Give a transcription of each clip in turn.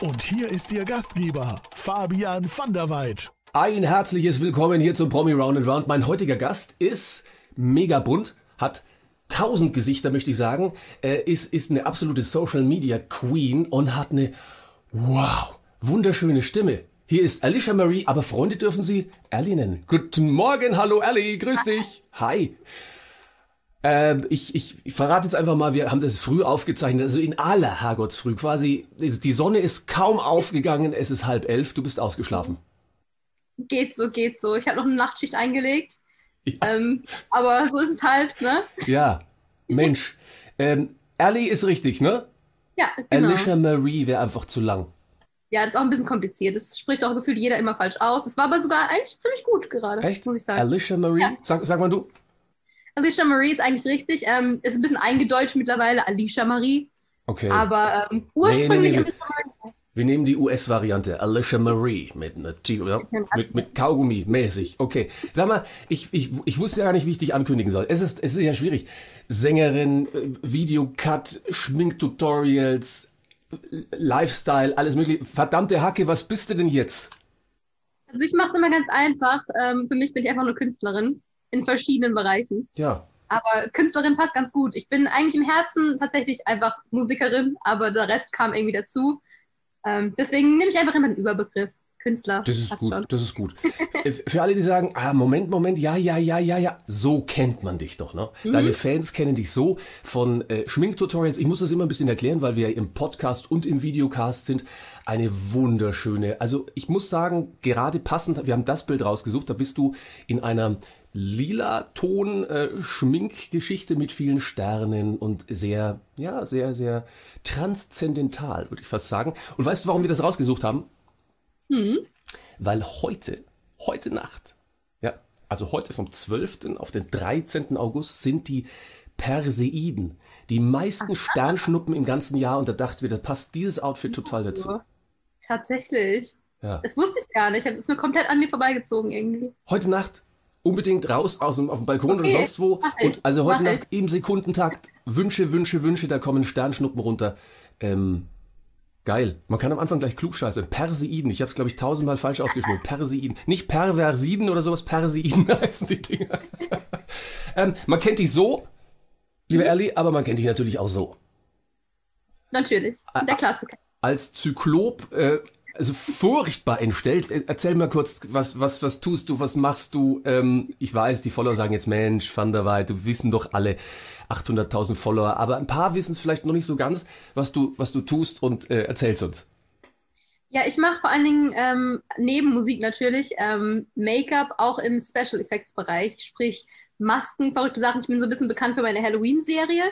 Und hier ist Ihr Gastgeber, Fabian van der Weid. Ein herzliches Willkommen hier zum Promi Round and Round. Mein heutiger Gast ist mega bunt, hat tausend Gesichter, möchte ich sagen, äh, ist, ist eine absolute Social Media Queen und hat eine, wow, wunderschöne Stimme. Hier ist Alicia Marie, aber Freunde dürfen Sie Ellie nennen. Guten Morgen, hallo Ellie, grüß dich. Hi. Ähm, ich, ich, ich verrate jetzt einfach mal, wir haben das früh aufgezeichnet, also in aller Herrgottsfrüh quasi. Die Sonne ist kaum aufgegangen, es ist halb elf, du bist ausgeschlafen. Geht so, geht so. Ich habe noch eine Nachtschicht eingelegt. Ja. Ähm, aber so ist es halt, ne? Ja, Mensch. Ähm, Ellie ist richtig, ne? Ja, genau. Alicia Marie wäre einfach zu lang. Ja, das ist auch ein bisschen kompliziert. Das spricht auch gefühlt jeder immer falsch aus. Das war aber sogar eigentlich ziemlich gut gerade, Echt? muss ich sagen. Alicia Marie? Ja. Sag, sag mal du. Alicia Marie ist eigentlich richtig. Ähm, ist ein bisschen eingedeutscht mittlerweile, Alicia Marie. Okay. Aber ähm, ursprünglich nee, nee. Marie. Wir nehmen die US-Variante, Alicia Marie, mit, mit, mit Kaugummi mäßig. Okay. Sag mal, ich, ich, ich wusste ja gar nicht, wie ich dich ankündigen soll. Es ist, es ist ja schwierig. Sängerin, äh, Videocut, Schminktutorials, Lifestyle, alles mögliche. Verdammte Hacke, was bist du denn jetzt? Also ich mache es immer ganz einfach. Ähm, für mich bin ich einfach nur Künstlerin in verschiedenen Bereichen. Ja. Aber Künstlerin passt ganz gut. Ich bin eigentlich im Herzen tatsächlich einfach Musikerin, aber der Rest kam irgendwie dazu. Ähm, deswegen nehme ich einfach immer den Überbegriff Künstler. Das ist gut, schon. das ist gut. Äh, Für alle, die sagen, ah, Moment, Moment, ja, ja, ja, ja, ja, so kennt man dich doch, ne? Mhm. Deine Fans kennen dich so von äh, Schminktutorials. Ich muss das immer ein bisschen erklären, weil wir im Podcast und im Videocast sind. Eine wunderschöne, also ich muss sagen, gerade passend, wir haben das Bild rausgesucht, da bist du in einer lila Ton äh, Schminkgeschichte mit vielen Sternen und sehr, ja, sehr, sehr transzendental, würde ich fast sagen. Und weißt du, warum wir das rausgesucht haben? Weil heute, heute Nacht, ja, also heute vom 12. auf den 13. August sind die Perseiden, die meisten Sternschnuppen im ganzen Jahr und da dachten wir, da passt dieses Outfit total dazu. Tatsächlich. Ja. Das wusste ich gar nicht. Das ist mir komplett an mir vorbeigezogen irgendwie. Heute Nacht unbedingt raus aus dem, auf dem Balkon oder Okay, sonst wo und also heute Nacht im Sekundentakt Wünsche, Wünsche, Wünsche, da kommen Sternschnuppen runter. Ähm, geil. Man kann am Anfang gleich klugscheißen. Perseiden. Ich habe es, glaube ich, tausendmal falsch ausgesprochen. Perseiden. Nicht Perversiden oder sowas. Perseiden heißen die Dinger. ähm, man kennt dich so, liebe Ellie, aber man kennt dich natürlich auch so. Natürlich. Der Klassiker. Als Zyklop, äh, also furchtbar entstellt. Äh, Erzähl mal kurz, was, was, was tust du, was machst du? Ähm, ich weiß, die Follower sagen jetzt, Mensch, Van der Weid, du wissen doch alle 800.000 Follower, aber ein paar wissen es vielleicht noch nicht so ganz, was du, was du tust und äh, erzählst uns. Ja, ich mache vor allen Dingen ähm, neben Musik natürlich ähm, Make-up auch im Special Effects Bereich, sprich Masken, verrückte Sachen. Ich bin so ein bisschen bekannt für meine Halloween-Serie,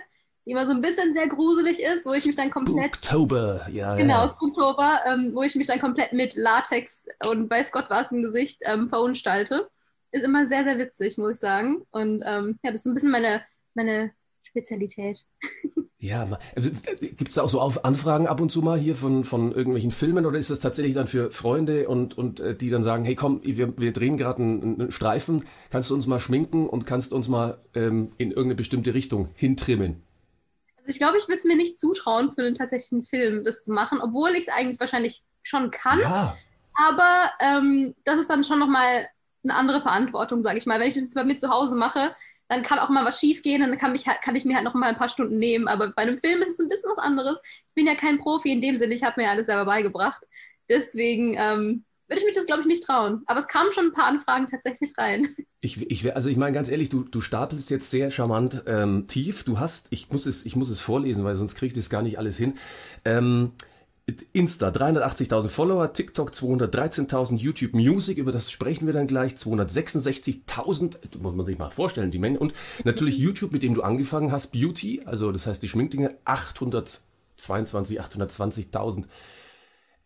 die immer so ein bisschen sehr gruselig ist, wo ich mich dann komplett Oktober, ja, Genau, ja. Spooktober, ähm, wo ich mich dann komplett mit Latex und weiß Gott was im Gesicht ähm, verunstalte. Ist immer sehr, sehr witzig, muss ich sagen. Und ähm, ja, das ist so ein bisschen meine, meine Spezialität. Ja, also, gibt es da auch so auf Anfragen ab und zu mal hier von, von irgendwelchen Filmen oder ist das tatsächlich dann für Freunde und, und äh, die dann sagen, hey komm, wir, wir drehen gerade einen, einen Streifen, kannst du uns mal schminken und kannst uns mal ähm, in irgendeine bestimmte Richtung hintrimmen? Ich glaube, ich würde es mir nicht zutrauen, für einen tatsächlichen Film das zu machen, obwohl ich es eigentlich wahrscheinlich schon kann. Ja, Aber ähm, das ist dann schon nochmal eine andere Verantwortung, sage ich mal. Wenn ich das jetzt bei mir zu Hause mache, dann kann auch mal was schief gehen, dann kann, mich, kann ich mir halt noch mal ein paar Stunden nehmen. Aber bei einem Film ist es ein bisschen was anderes. Ich bin ja kein Profi in dem Sinne, ich habe mir alles selber beigebracht. Deswegen ähm, würde ich mich das, glaube ich, nicht trauen. Aber es kamen schon ein paar Anfragen tatsächlich rein. Ich, ich, also ich meine ganz ehrlich, du, du stapelst jetzt sehr charmant ähm, tief. Du hast, ich muss es, ich muss es vorlesen, weil sonst kriege ich das gar nicht alles hin. Ähm, Insta 380.000 Follower, TikTok 213.000, YouTube Music, über das sprechen wir dann gleich, 266.000, muss man sich mal vorstellen, die Menge. Und natürlich YouTube, mit dem du angefangen hast, Beauty, also das heißt die Schminkdinge, 822, 820.000.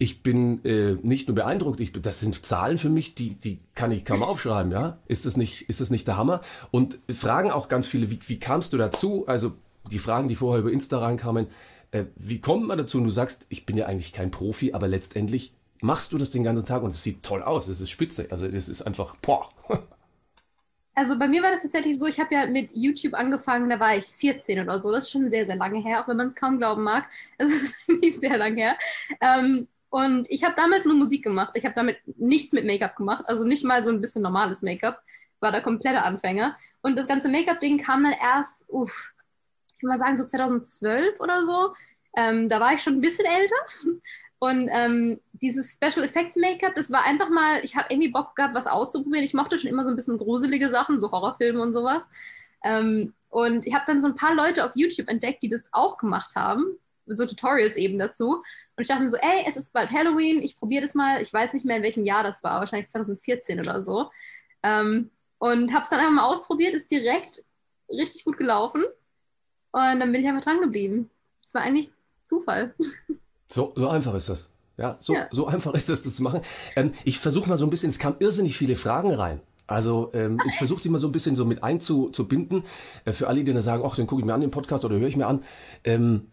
Ich bin äh, nicht nur beeindruckt, ich, das sind Zahlen für mich, die, die kann ich kaum aufschreiben, ja? Ist das nicht, ist das nicht der Hammer? Und fragen auch ganz viele, wie, wie kamst du dazu? Also die Fragen, die vorher über Insta reinkamen, äh, wie kommt man dazu? Und du sagst, ich bin ja eigentlich kein Profi, aber letztendlich machst du das den ganzen Tag und es sieht toll aus, es ist spitze. Also das ist einfach, boah. Also bei mir war das tatsächlich so, ich habe ja mit YouTube angefangen, da war ich 14 oder so. Das ist schon sehr, sehr lange her, auch wenn man es kaum glauben mag. Es ist nicht sehr lange her. Ähm, und ich habe damals nur Musik gemacht. Ich habe damit nichts mit Make-up gemacht, also nicht mal so ein bisschen normales Make-up. War der komplette Anfänger. Und das ganze Make-up-Ding kam dann erst, uff, ich würde mal sagen, so 2012 oder so. Ähm, da war ich schon ein bisschen älter. Und ähm, dieses Special Effects Make-up, das war einfach mal, ich habe irgendwie Bock gehabt, was auszuprobieren. Ich mochte schon immer so ein bisschen gruselige Sachen, so Horrorfilme und sowas. Ähm, und ich habe dann so ein paar Leute auf YouTube entdeckt, die das auch gemacht haben, so Tutorials eben dazu. Und ich dachte mir so, ey, es ist bald Halloween, ich probiere das mal. Ich weiß nicht mehr, in welchem Jahr das war, wahrscheinlich 2014 oder so. Ähm, und habe es dann einfach mal ausprobiert, ist direkt richtig gut gelaufen. Und dann bin ich einfach dran geblieben. Es war eigentlich Zufall. So, so einfach ist das. Ja, so, Ja. so einfach ist das, das zu machen. Ähm, ich versuche mal so ein bisschen, es kamen irrsinnig viele Fragen rein. Also ähm, ich versuche die mal so ein bisschen so mit einzubinden. Äh, für alle, die dann sagen, ach, den gucke ich mir an, den Podcast oder höre ich mir an. Ähm,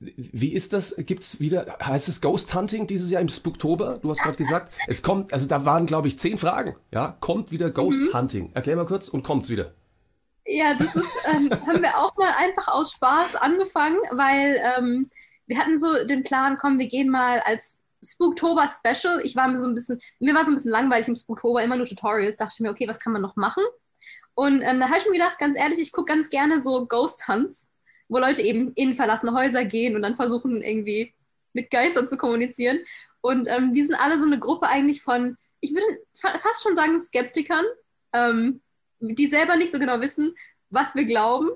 wie ist das? Gibt's wieder, heißt es Ghost Hunting dieses Jahr im Spooktober? Du hast gerade gesagt, es kommt, also da waren, glaube ich, zehn Fragen. Ja, kommt wieder Ghost Hunting. Erklär mal kurz und kommt's wieder. Ja, das ist, ähm, haben wir auch mal einfach aus Spaß angefangen, weil ähm, wir hatten so den Plan, komm, wir gehen mal als Spooktober Special. Ich war mir so ein bisschen, mir war so ein bisschen langweilig im Spooktober, immer nur Tutorials. Dachte ich mir, okay, was kann man noch machen? Und ähm, da habe ich mir gedacht, ganz ehrlich, ich gucke ganz gerne so Ghost Hunts, wo Leute eben in verlassene Häuser gehen und dann versuchen irgendwie mit Geistern zu kommunizieren. Und ähm, die sind alle so eine Gruppe eigentlich von, ich würde fa fast schon sagen, Skeptikern, ähm, die selber nicht so genau wissen, was wir glauben.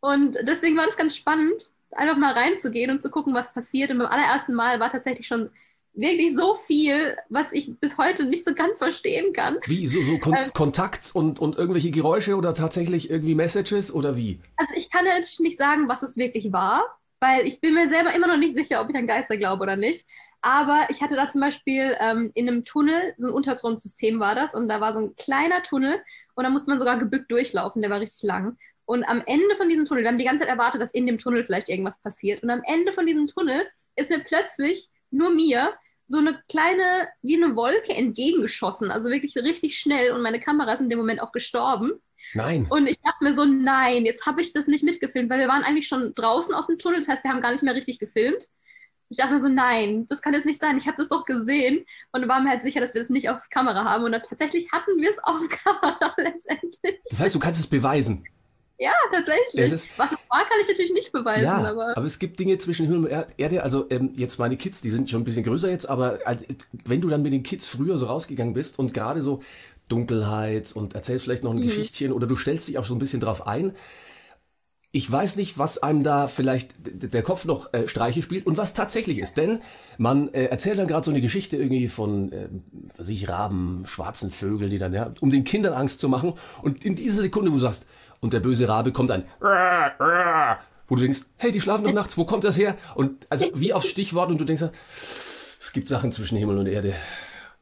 Und deswegen war das ganz spannend, einfach mal reinzugehen und zu gucken, was passiert. Und beim allerersten Mal war tatsächlich schon wirklich so viel, was ich bis heute nicht so ganz verstehen kann. Wie, so, so Kon Ähm. Kontakt und, und irgendwelche Geräusche oder tatsächlich irgendwie Messages oder wie? Also ich kann natürlich nicht sagen, was es wirklich war, weil ich bin mir selber immer noch nicht sicher, ob ich an Geister glaube oder nicht. Aber ich hatte da zum Beispiel ähm, in einem Tunnel, so ein Untergrundsystem war das, und da war so ein kleiner Tunnel und da musste man sogar gebückt durchlaufen, der war richtig lang. Und am Ende von diesem Tunnel, wir haben die ganze Zeit erwartet, dass in dem Tunnel vielleicht irgendwas passiert. Und am Ende von diesem Tunnel ist mir plötzlich, nur mir, so eine kleine, wie eine Wolke entgegengeschossen. Also wirklich so richtig schnell. Und meine Kamera ist in dem Moment auch gestorben. Nein. Und ich dachte mir so, nein, jetzt habe ich das nicht mitgefilmt, weil wir waren eigentlich schon draußen aus dem Tunnel, das heißt, wir haben gar nicht mehr richtig gefilmt. Ich dachte mir so, nein, das kann jetzt nicht sein, ich habe das doch gesehen und war mir halt sicher, dass wir das nicht auf Kamera haben und dann tatsächlich hatten wir es auf Kamera letztendlich. Das heißt, du kannst es beweisen. Ja, tatsächlich. Es ist- Was es war, kann ich natürlich nicht beweisen, Ja, aber aber es gibt Dinge zwischen Himmel und Er- Erde. Also ähm, jetzt meine Kids, die sind schon ein bisschen größer jetzt, aber als, wenn du dann mit den Kids früher so rausgegangen bist und gerade so Dunkelheit und erzählst vielleicht noch ein Geschichtchen oder du stellst dich auch so ein bisschen drauf ein. Ich weiß nicht, was einem da vielleicht der Kopf noch äh, Streiche spielt und was tatsächlich ist. Denn man äh, erzählt dann gerade so eine Geschichte irgendwie von, äh, was weiß ich, Raben, schwarzen Vögeln, die dann, ja, um den Kindern Angst zu machen. Und in dieser Sekunde, wo du sagst, und der böse Rabe kommt ein, wo du denkst, hey, die schlafen doch nachts, wo kommt das her? Und also wie aufs Stichwort und du denkst, es gibt Sachen zwischen Himmel und Erde.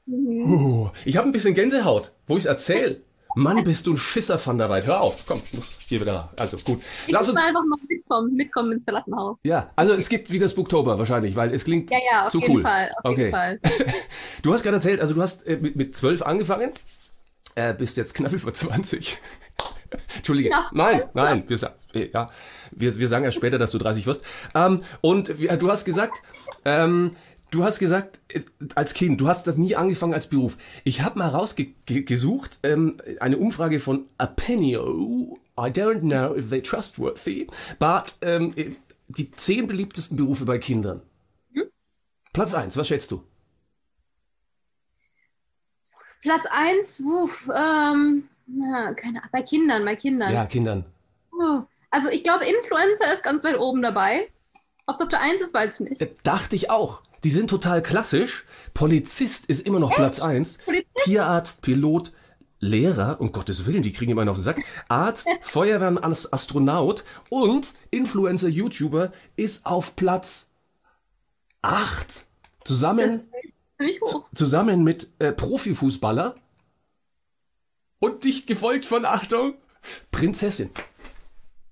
Puh. Ich habe ein bisschen Gänsehaut, wo ich es erzähle. Mann, bist du ein Schisser von der Weit. Hör auf, komm, muss hier wieder. Also gut. ich Lass muss uns. mal einfach mal mitkommen, mitkommen ins verlassene Haus. Ja, also es gibt wieder Spooktober wahrscheinlich, weil es klingt Ja, ja, auf zu jeden cool. Fall, auf okay. jeden Fall. Du hast gerade erzählt, also du hast äh, mit, mit 12 angefangen, äh, bist jetzt knapp über 20. Entschuldige. Ja. Nein, nein, wir, ja, wir, wir sagen ja später, dass du 30 wirst. Ähm, und du hast gesagt, ähm, du hast gesagt, äh, als Kind, du hast das nie angefangen als Beruf. Ich habe mal rausgesucht, ähm, eine Umfrage von Apenio. I don't know if they're trustworthy, but ähm, äh, die zehn beliebtesten Berufe bei Kindern. Platz eins, was schätzt du? Platz 1, wuff, ähm, na, keine Ahnung, bei Kindern, bei Kindern. Ja, Kindern. Uh, Also ich glaube, Influencer ist ganz weit oben dabei. Ob es auf der 1 ist, weiß ich nicht. Äh, Dachte ich auch. Die sind total klassisch. Polizist ist immer noch Platz eins. Polizist? Tierarzt, Pilot, Lehrer, um Gottes Willen, die kriegen immer auf den Sack. Arzt, Feuerwehrmann, As- Astronaut und Influencer, YouTuber ist auf Platz acht. Das Zusammen, zusammen mit äh, Profifußballer und dicht gefolgt von, Achtung, Prinzessin.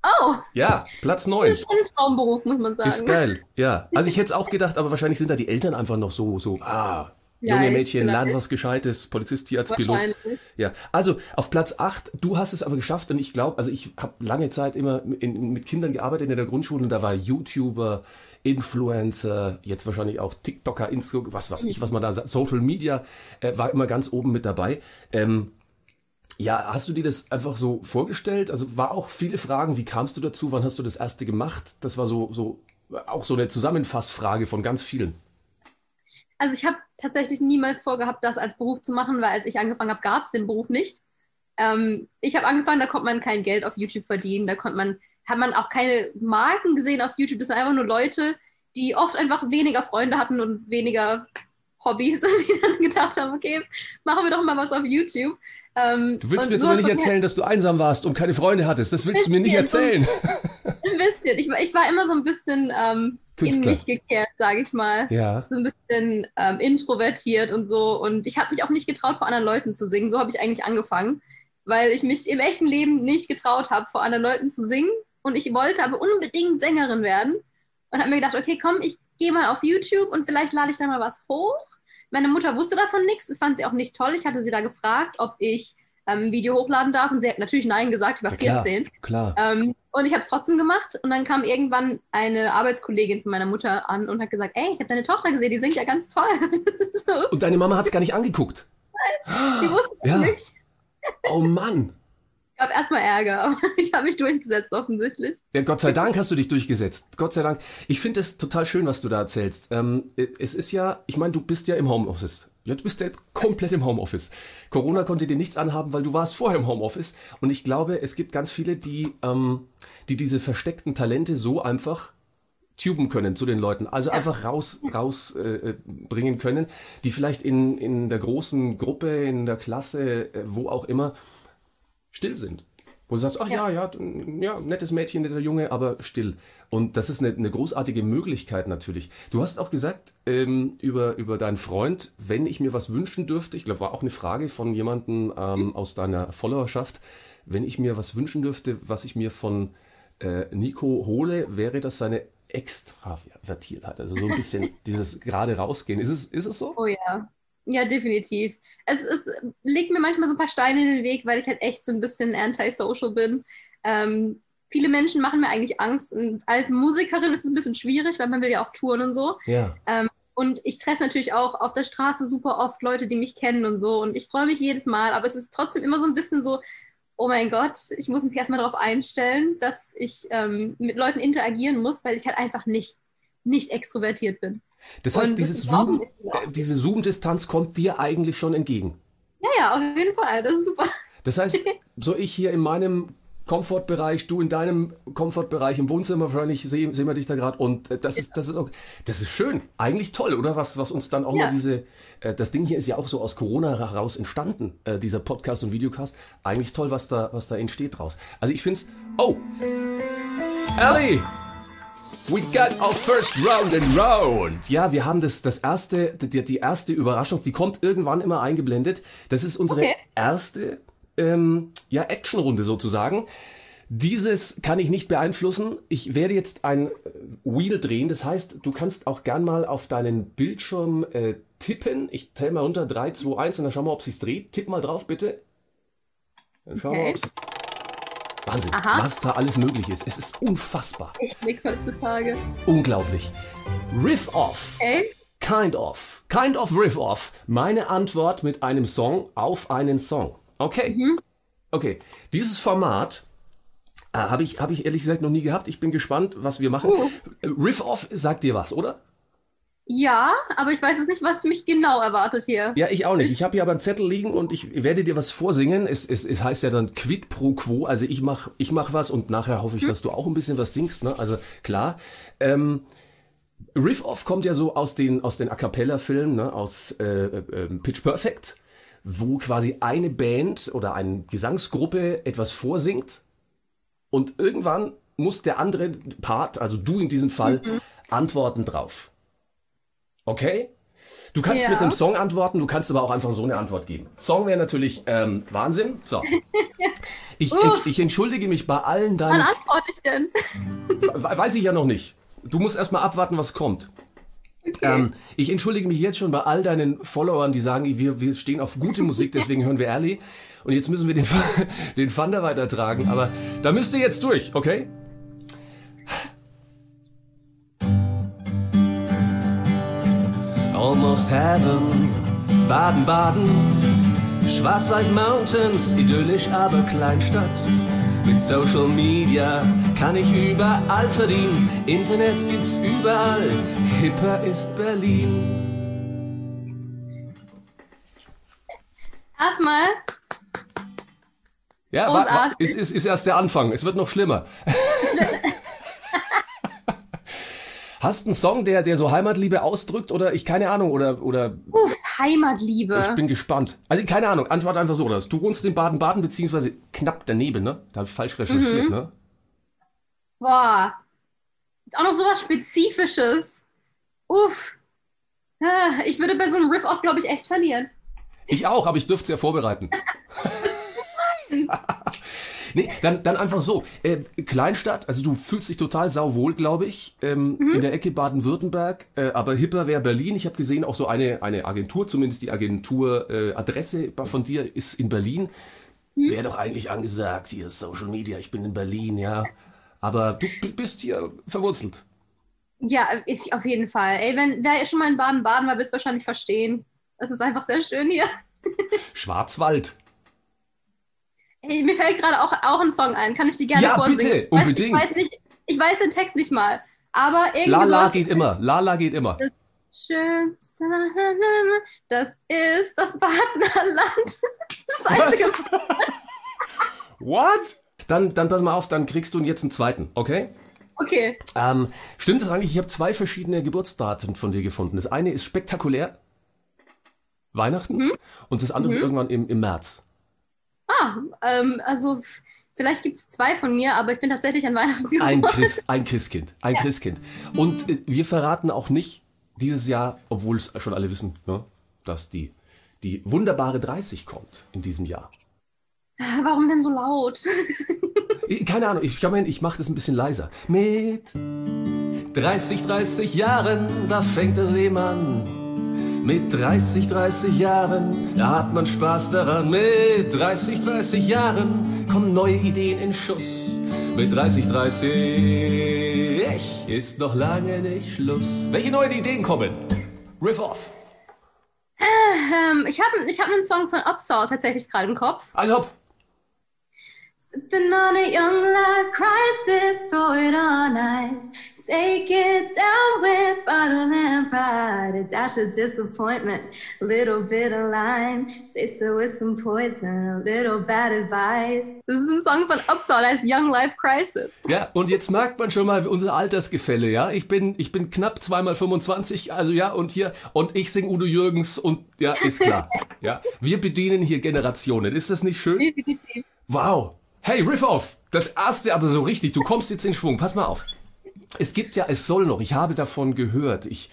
Oh, Ja, Platz das 9. ist schon ein Traumberuf, muss man sagen. Ist geil, ja. Also ich hätte es auch gedacht, aber wahrscheinlich sind da die Eltern einfach noch so, so, ah, junge Vielleicht, Mädchen, lernen vielleicht. was Gescheites, Polizist, Tierarzt, Pilot. Ja, also auf Platz 8, du hast es aber geschafft und ich glaube, also ich habe lange Zeit immer in, mit Kindern gearbeitet in der Grundschule und da war YouTuber, Influencer, jetzt wahrscheinlich auch TikToker, Insta, was weiß ich, was man da sagt, Social Media, äh, war immer ganz oben mit dabei. Ähm, ja, hast du dir das einfach so vorgestellt? Also war auch viele Fragen, wie kamst du dazu, wann hast du das erste gemacht? Das war so, so auch so eine Zusammenfassfrage von ganz vielen. Also ich habe tatsächlich niemals vorgehabt, das als Beruf zu machen, weil als ich angefangen habe, gab es den Beruf nicht. Ähm, ich habe angefangen, da konnte man kein Geld auf YouTube verdienen, da konnte man, hat man auch keine Marken gesehen auf YouTube. Das sind einfach nur Leute, die oft einfach weniger Freunde hatten und weniger Hobbys und die dann gedacht haben, okay, machen wir doch mal was auf YouTube. Ähm, Du willst mir jetzt aber nicht erzählen, dass du einsam warst und keine Freunde hattest. Das willst du mir nicht erzählen. Ein bisschen. Ich, war- ich war immer so ein bisschen ähm, in mich gekehrt, sage ich mal. Ja. So ein bisschen ähm, introvertiert und so. Und ich habe mich auch nicht getraut, vor anderen Leuten zu singen. So habe ich eigentlich angefangen, weil ich mich im echten Leben nicht getraut habe, vor anderen Leuten zu singen. Und ich wollte aber unbedingt Sängerin werden. Und habe mir gedacht, okay, komm, ich gehe mal auf YouTube und vielleicht lade ich da mal was hoch. Meine Mutter wusste davon nichts. Das fand sie auch nicht toll. Ich hatte sie da gefragt, ob ich ähm, ein Video hochladen darf. Und sie hat natürlich Nein gesagt. Ich war Ja, klar, 14. klar. Ähm, und ich habe es trotzdem gemacht. Und dann kam irgendwann eine Arbeitskollegin von meiner Mutter an und hat gesagt, ey, ich habe deine Tochter gesehen, die singt ja ganz toll. so, Und deine Mama hat es gar nicht angeguckt. die wusste das Ja. nicht. Oh Mann. Ich habe erstmal Ärger, aber ich habe mich durchgesetzt offensichtlich. Ja, Gott sei Dank hast du dich durchgesetzt. Gott sei Dank. Ich finde es total schön, was du da erzählst. Ähm, es ist ja, ich meine, du bist ja im Homeoffice. Ja, du bist ja komplett im Homeoffice. Corona konnte dir nichts anhaben, weil du warst vorher im Homeoffice. Und ich glaube, es gibt ganz viele, die, ähm, die diese versteckten Talente so einfach tuben können zu den Leuten. Also einfach raus, raus äh, äh, können, die vielleicht in, in der großen Gruppe, in der Klasse, äh, wo auch immer, still sind. Wo du sagst, ach ja, ja, ja, nettes Mädchen, netter Junge, aber still. Und das ist eine, eine großartige Möglichkeit natürlich. Du hast auch gesagt ähm, über, über deinen Freund, wenn ich mir was wünschen dürfte, ich glaube, war auch eine Frage von jemandem ähm, aus deiner Followerschaft, wenn ich mir was wünschen dürfte, was ich mir von äh, Nico hole, wäre das seine Extravertiertheit. Also so ein bisschen dieses gerade rausgehen. Ist es, ist es so? Oh ja. Ja, definitiv. Es, es legt mir manchmal so ein paar Steine in den Weg, weil ich halt echt so ein bisschen antisocial bin. Ähm, viele Menschen machen mir eigentlich Angst. Und als Musikerin ist es ein bisschen schwierig, weil man will ja auch touren und so. Ja. Und ich treffe natürlich auch auf der Straße super oft Leute, die mich kennen und so. Und ich freue mich jedes Mal. Aber es ist trotzdem immer so ein bisschen so, oh mein Gott, ich muss mich erstmal darauf einstellen, dass ich ähm, mit Leuten interagieren muss, weil ich halt einfach nicht, nicht extrovertiert bin. Das heißt, dieses auch Zoom, äh, diese Zoom-Distanz kommt dir eigentlich schon entgegen. Ja, ja, auf jeden Fall. Das ist super. Das heißt, so ich hier in meinem Komfortbereich, du in deinem Komfortbereich im Wohnzimmer wahrscheinlich sehen, sehen wir dich da gerade und äh, das ist das ist okay. das ist schön, eigentlich toll, oder was was uns dann auch Ja. mal diese äh, das Ding hier ist ja auch so aus Corona heraus entstanden, äh, dieser Podcast und Videocast, eigentlich toll, was da was da entsteht draus. Also ich find's oh Ellie We got our first round and round. Ja, wir haben das, das erste, die, die erste Überraschung, die kommt irgendwann immer eingeblendet. Das ist unsere Okay. erste ähm, ja, Actionrunde sozusagen. Dieses kann ich nicht beeinflussen. Ich werde jetzt ein äh, Wheel drehen. Das heißt, du kannst auch gern mal auf deinen Bildschirm äh, tippen. Ich zähle mal runter. 3, 2, 1 und dann schauen wir, ob sich's dreht. Tipp mal drauf, bitte. Dann schauen wir, Okay. ob's. Wahnsinn, Aha. was da alles möglich ist. Es ist unfassbar. Technik heutzutage. Unglaublich. Riff Off. Okay. Kind of. Kind of Riff Off. Meine Antwort mit einem Song auf einen Song. Okay. Okay. Dieses Format äh, habe ich, hab ich ehrlich gesagt noch nie gehabt. Ich bin gespannt, was wir machen. Uh. Äh, Riff Off sagt dir was, oder? Ja, aber ich weiß jetzt nicht, was mich genau erwartet hier. Ja, ich auch nicht. Ich habe hier aber einen Zettel liegen und ich werde dir was vorsingen. Es, es, es heißt ja dann Quid pro Quo. Also ich mach, ich mach was und nachher hoffe ich, dass du auch ein bisschen was singst. Ne? Also klar. Ähm, Riff Off kommt ja so aus den, aus den A Cappella-Filmen, ne? aus äh, äh, Pitch Perfect, wo quasi eine Band oder eine Gesangsgruppe etwas vorsingt und irgendwann muss der andere Part, also du in diesem Fall, antworten drauf. Okay? Du kannst Ja. mit einem Song antworten, du kannst aber auch einfach so eine Antwort geben. Song wäre natürlich ähm, Wahnsinn. So. Ich, Uff. ich entschuldige mich bei allen Wann deinen. antworte ich denn? We- Weiß ich ja noch nicht. Du musst erstmal abwarten, was kommt. Ähm, ich entschuldige mich jetzt schon bei all deinen Followern, die sagen, wir, wir stehen auf gute Musik, deswegen hören wir Early. Und jetzt müssen wir den, den Thunder weitertragen. Aber da müsst ihr jetzt durch, okay? Almost Heaven, Baden-Baden, Schwarzwald Mountains, idyllisch aber Kleinstadt. Mit Social Media kann ich überall verdienen. Internet gibt's überall. Hipper ist Berlin. Erstmal, Ja, wa, wa, ist, ist, ist erst der Anfang. Es wird noch schlimmer. Hast einen Song, der, der so Heimatliebe ausdrückt oder ich keine Ahnung oder, oder uff, ich Heimatliebe. bin gespannt. Also keine Ahnung, Antwort einfach so. Oder? Du wohnst in Baden-Baden beziehungsweise knapp daneben, ne? Da habe ich falsch recherchiert, ne? Boah. Ist auch noch sowas Spezifisches. Uff. Ah, Ich würde bei so einem Riff-Off, glaube ich, echt verlieren. Ich auch, aber ich dürfte es ja vorbereiten. nee, dann, dann einfach so. Äh, Kleinstadt, also du fühlst dich total sauwohl, glaube ich, ähm, in der Ecke Baden-Württemberg. Äh, aber hipper wäre Berlin. Ich habe gesehen, auch so eine, eine Agentur, zumindest die Agenturadresse äh, von dir ist in Berlin. Wäre doch eigentlich angesagt, hier ist Social Media, ich bin in Berlin, ja. Aber du bist hier verwurzelt. Ja, ich, auf jeden Fall. Ey, wenn wer schon mal in Baden-Baden war, wird es wahrscheinlich verstehen. Das ist einfach sehr schön hier. Schwarzwald. Mir fällt gerade auch, auch ein Song ein. Kann ich die gerne Ja, vorsingen? bitte, Ich weiß- unbedingt. Ich weiß, nicht, ich weiß den Text nicht mal. Aber irgendwie Lala geht immer, Lala geht immer. Schön. Das ist das Partnerland. Das das Einzige, was What? Dann, dann pass mal auf, dann kriegst du jetzt einen zweiten, okay? Okay. Ähm, stimmt es eigentlich? Ich habe zwei verschiedene Geburtsdaten von dir gefunden. Das eine ist spektakulär, Weihnachten, und das andere ist irgendwann im, im März. Ah, ähm, also vielleicht gibt es zwei von mir, aber ich bin tatsächlich an Weihnachten Ein, geboren. Chris, ein Christkind, ein Christkind. Und äh, wir verraten auch nicht dieses Jahr, obwohl es schon alle wissen, ne, dass die, die wunderbare 30 kommt in diesem Jahr. Warum denn so laut? Keine Ahnung, ich ich mache das ein bisschen leiser. Mit 30, 30 Jahren, da fängt das Leben an. Mit 30, 30 Jahren, da hat man Spaß daran. Mit 30, 30 Jahren kommen neue Ideen in Schuss. Mit 30, 30 ist noch lange nicht Schluss. Welche neuen Ideen kommen? Riff off. ähm, ich habe ich hab einen Song von Upsaw tatsächlich gerade im Kopf. Also hopp. Sipping on a young life crisis, throw it on ice. Take it down with bottle and pride. A dash of disappointment, a little bit of lime. Taste it with some poison, a little bad advice. Das ist ein Song von Upsaw, der heißt Young Life Crisis. Ja, und jetzt merkt man schon mal unser Altersgefälle, ja. Ich bin, ich bin knapp zweimal 25, also ja, und hier, und ich sing Udo Jürgens und ja, ist klar. Ja, wir bedienen hier Generationen. Ist das nicht schön? Definitiv. Wow. Hey, Riff Off. Das erste aber so richtig. Du kommst jetzt in Schwung. Pass mal auf. Es gibt ja, es soll noch, ich habe davon gehört, ich,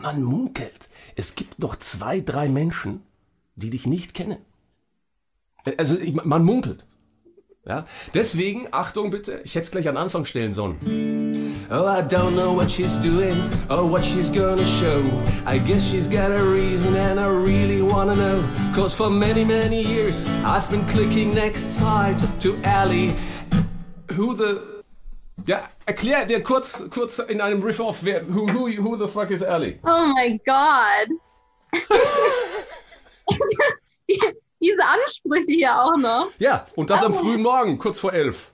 man munkelt, es gibt noch zwei, drei Menschen, die dich nicht kennen. Also, ich, man munkelt. Ja, deswegen, Achtung bitte, ich hätte es gleich an Anfang stellen sollen. Oh, I don't know what she's doing or what she's gonna show. I guess she's got a reason and I really wanna know. Cause for many, many years I've been clicking next side to Ellie. Who the. Ja, erklär dir kurz, kurz in einem Riff-Off, wer, who, who, who the fuck is Ellie? Oh my God. Diese Ansprüche hier auch noch. Ja, und das am frühen Morgen, kurz vor elf.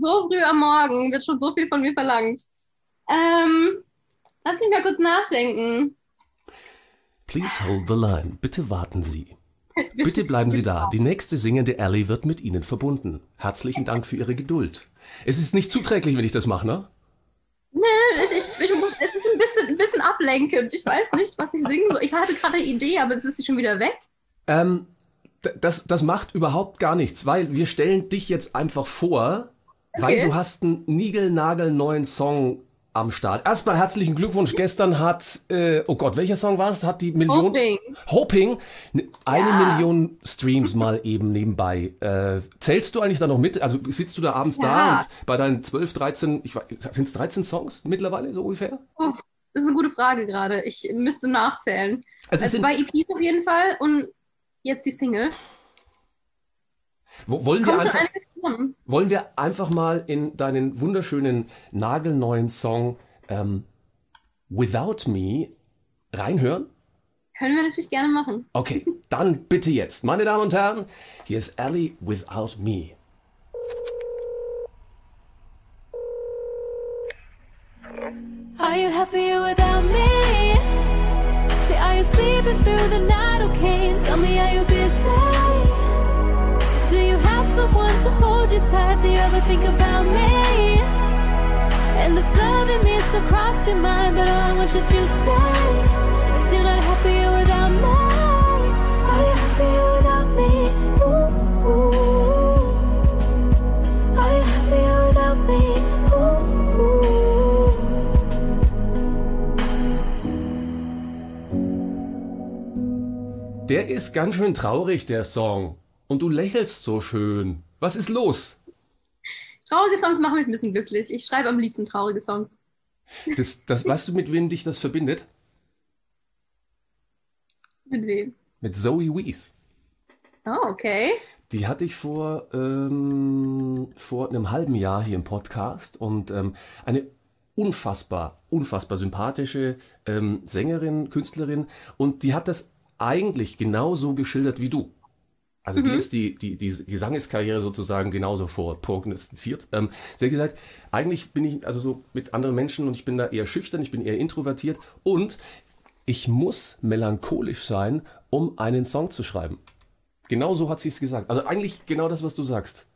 So früh am Morgen wird schon so viel von mir verlangt. Ähm, lass mich mal kurz nachdenken. Please hold the line. Bitte warten Sie. Bitte bleiben Sie da. Die nächste singende Ellie wird mit Ihnen verbunden. Herzlichen Dank für Ihre Geduld. Es ist nicht zuträglich, wenn ich das mache, ne? Ich, ich, ich muss, es ist ein bisschen, ein bisschen ablenkend. Ich weiß nicht, was ich singen soll. Ich hatte gerade eine Idee, aber jetzt ist sie schon wieder weg. Ähm, das, das macht überhaupt gar nichts, weil wir stellen dich jetzt einfach vor, weil Okay. du hast einen niegelnagelneuen Song am Start. Erstmal herzlichen Glückwunsch. Gestern hat, äh, oh Gott, welcher Song war es? Hat die Million? Hoping. Hoping. ne- Eine Ja. Million Streams mal eben nebenbei. Äh, zählst du eigentlich da noch mit? Also sitzt du da abends da Ja. und bei deinen 12, 13, ich sind es 13 Songs mittlerweile so ungefähr? Oh, das ist eine gute Frage gerade. Ich müsste nachzählen. Also es Also zwei EPs auf jeden Fall und jetzt die Single. wo, wollen, wir einfach, wollen wir einfach mal in deinen wunderschönen, nagelneuen Song ähm, Without Me reinhören? Können wir natürlich gerne machen. Okay, dann bitte jetzt. Meine Damen und Herren, hier ist Ellie Without Me. Think about me? And this love in me still crossed your mind, but all I want you to say is you're not happier without me. Are you happier without me? Ooh, ooh. Are you happier without me? Ooh, ooh. Der ist ganz schön traurig, der Song. Und du lächelst so schön. Was ist los? Traurige Songs machen mich ein bisschen glücklich. Ich schreibe am liebsten traurige Songs. Das, das, weißt du, mit wem dich das verbindet? Mit wem? Mit Zoe Wees. Oh, okay. Die hatte ich vor, ähm, vor einem halben Jahr hier im Podcast und ähm, eine unfassbar, unfassbar sympathische ähm, Sängerin, Künstlerin und die hat das eigentlich genauso geschildert wie du. Also die ist die, die, die Gesangeskarriere sozusagen genauso vor prognostiziert. Ähm, sie hat gesagt, eigentlich bin ich also so mit anderen Menschen und ich bin da eher schüchtern, ich bin eher introvertiert und ich muss melancholisch sein, um einen Song zu schreiben. Genau so hat sie es gesagt. Also eigentlich genau das, was du sagst.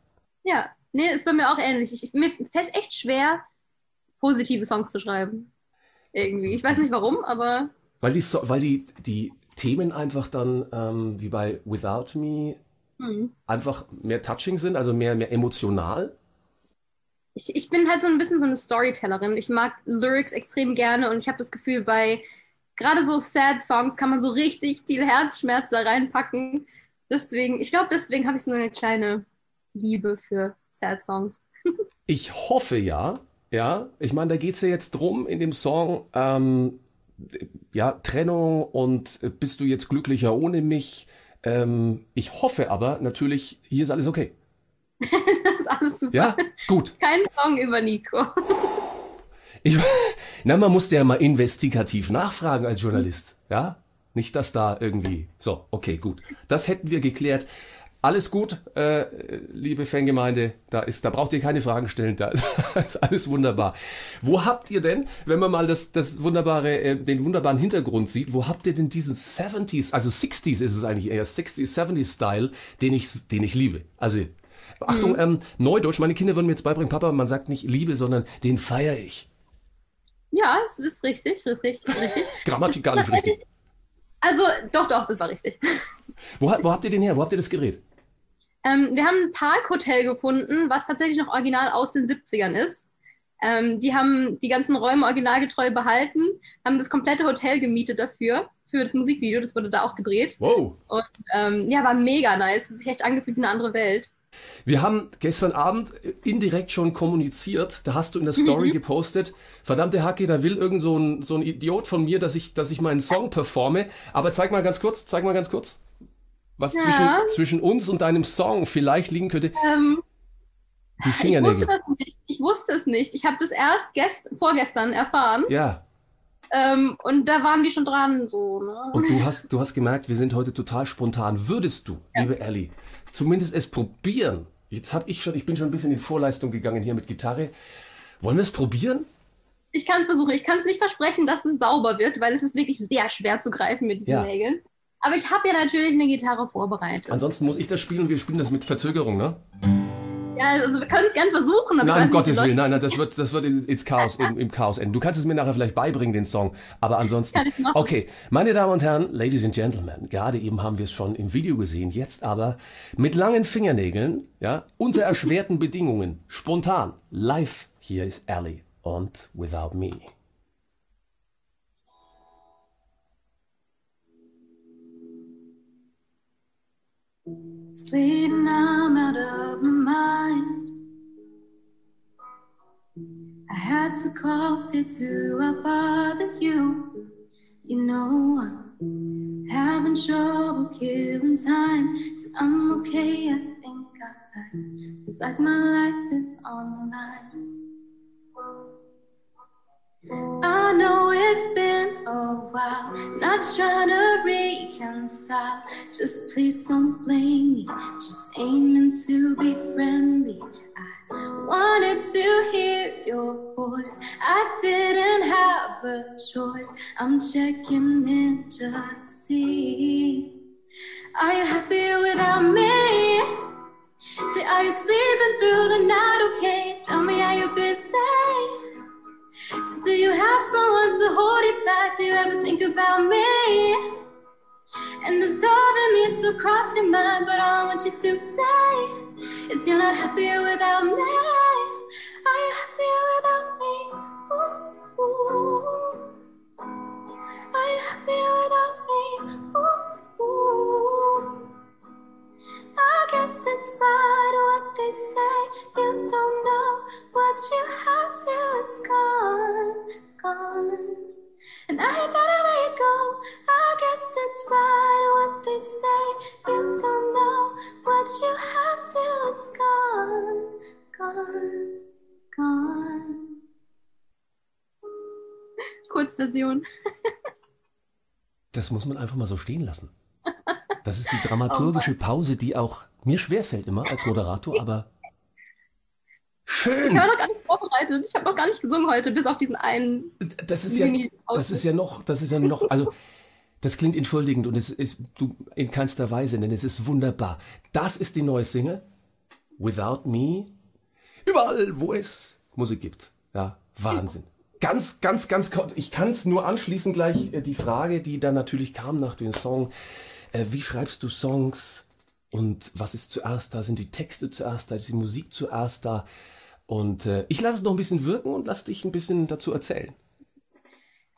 Ja, nee, ist bei mir auch ähnlich. Ich, mir fällt echt schwer, positive Songs zu schreiben. Irgendwie. Ich weiß nicht warum, aber Weil die, so weil die, die Themen einfach dann, ähm, wie bei Without Me, hm. einfach mehr touching sind, also mehr, mehr emotional. ich, ich bin halt so ein bisschen so eine Storytellerin. Ich mag Lyrics extrem gerne und ich habe das Gefühl, bei gerade so Sad Songs kann man so richtig viel Herzschmerz da reinpacken. Deswegen, ich glaube, deswegen habe ich so eine kleine Liebe für Sad Songs. Ich hoffe ja, ja. Ich meine, da geht's ja jetzt drum in dem Song, ähm, ja, Trennung und bist du jetzt glücklicher ohne mich? Ähm, ich hoffe aber natürlich, hier ist alles okay. Das ist alles super. Ja, gut. Kein Song über Nico. Ich, na, man muss ja mal investigativ nachfragen als Journalist, ja? Nicht, dass da irgendwie. So, okay, gut. Das hätten wir geklärt. Alles gut, äh, liebe Fangemeinde. Da ist, da braucht ihr keine Fragen stellen. Da ist, ist alles wunderbar. Wo habt ihr denn, wenn man mal das, das wunderbare, äh, den wunderbaren Hintergrund sieht, wo habt ihr denn diesen 70s, also 60s ist es eigentlich eher 60s, 70s Style, den ich, den ich liebe? Also, Achtung, ähm, Neudeutsch, meine Kinder würden mir jetzt beibringen, Papa, man sagt nicht Liebe, sondern den feiere ich. Ja, das ist richtig, das ist richtig, richtig. Grammatikalisch richtig. Also, doch, doch, das war richtig. Wo, wo habt ihr den her? Wo habt ihr das Gerät? Ähm, wir haben ein Parkhotel gefunden, was tatsächlich noch original aus den 70ern ist. Ähm, die haben die ganzen Räume originalgetreu behalten, haben das komplette Hotel gemietet dafür, für das Musikvideo. Das wurde da auch gedreht. Wow. Und ähm, ja, war mega nice. Das hat sich echt angefühlt wie eine andere Welt. Wir haben gestern Abend indirekt schon kommuniziert. Da hast du in der Story gepostet, verdammte Hacke, da will irgend so ein, so ein Idiot von mir, dass ich, dass ich meinen Song performe. Aber zeig mal ganz kurz, zeig mal ganz kurz, was Ja. zwischen, zwischen uns und deinem Song vielleicht liegen könnte. Ähm, Die ich wusste Fingernägel. das nicht. Ich wusste es nicht. Ich habe das erst gest vorgestern erfahren. Ja. Ähm, und da waren die schon dran. So, ne? Und du hast, du hast gemerkt, wir sind heute total spontan. Würdest du, liebe Ellie, zumindest es probieren? Jetzt habe ich schon, ich bin schon ein bisschen in Vorleistung gegangen hier mit Gitarre. Wollen wir es probieren? Ich kann es versuchen. Ich kann es nicht versprechen, dass es sauber wird, weil es ist wirklich sehr schwer zu greifen mit diesen Ja. Nägeln. Aber ich habe ja natürlich eine Gitarre vorbereitet. Ansonsten muss ich das spielen und wir spielen das mit Verzögerung, ne? ja, also wir können es gern versuchen. Nein, um Gottes Willen, nein, nein, das wird, das wird ins Chaos, im, im Chaos enden. Du kannst es mir nachher vielleicht beibringen, den Song, aber ansonsten. Okay, meine Damen und Herren, Ladies and Gentlemen, gerade eben haben wir es schon im Video gesehen, jetzt aber mit langen Fingernägeln, ja, unter erschwerten Bedingungen, spontan, live, hier ist Ellie und Without Me. It's I'm out of my mind. I had to call, say to I bother you. You know I'm having trouble killing time. So I'm okay, I think I lied. Feels like my life is on the line. I know it's been a while, not trying to reconcile. Just please don't blame me, just aiming to be friendly. I wanted to hear your voice, I didn't have a choice. I'm checking in just to see. Are you happy without me? Say, are you sleeping through the night? Okay, tell me, are you busy? So do you have someone to hold you tight? Do you ever think about me? And does love in me still cross your mind? But all I want you to say is you're not happy without me. Are you happy without me? Ooh, ooh. Are you happy without me? Ooh, ooh. I guess it's right what they say. You don't know what you have till it's gone, gone. And I gotta let it go. I guess it's right what they say. You don't know what you have till it's gone, gone, gone. Kurzversion. Das muss man einfach mal so stehen lassen. Das ist die dramaturgische Pause, die auch mir schwerfällt immer als Moderator, aber schön. Ich war noch gar nicht vorbereitet. Ich habe noch gar nicht gesungen heute, bis auf diesen einen. Das ist ja, das ist ja noch, das ist ja noch, also das klingt entschuldigend und es ist du in keinster Weise, denn es ist wunderbar. Das ist die neue Single Without Me. Überall, wo es Musik gibt. Ja, Wahnsinn. Ganz, ganz, ganz kurz. Ich kann es nur anschließen gleich äh, die Frage, die dann natürlich kam nach dem Song. Äh, wie schreibst du Songs? Und was ist zuerst da? Sind die Texte zuerst da? Ist die Musik zuerst da? Und äh, ich lasse es noch ein bisschen wirken und lass dich ein bisschen dazu erzählen.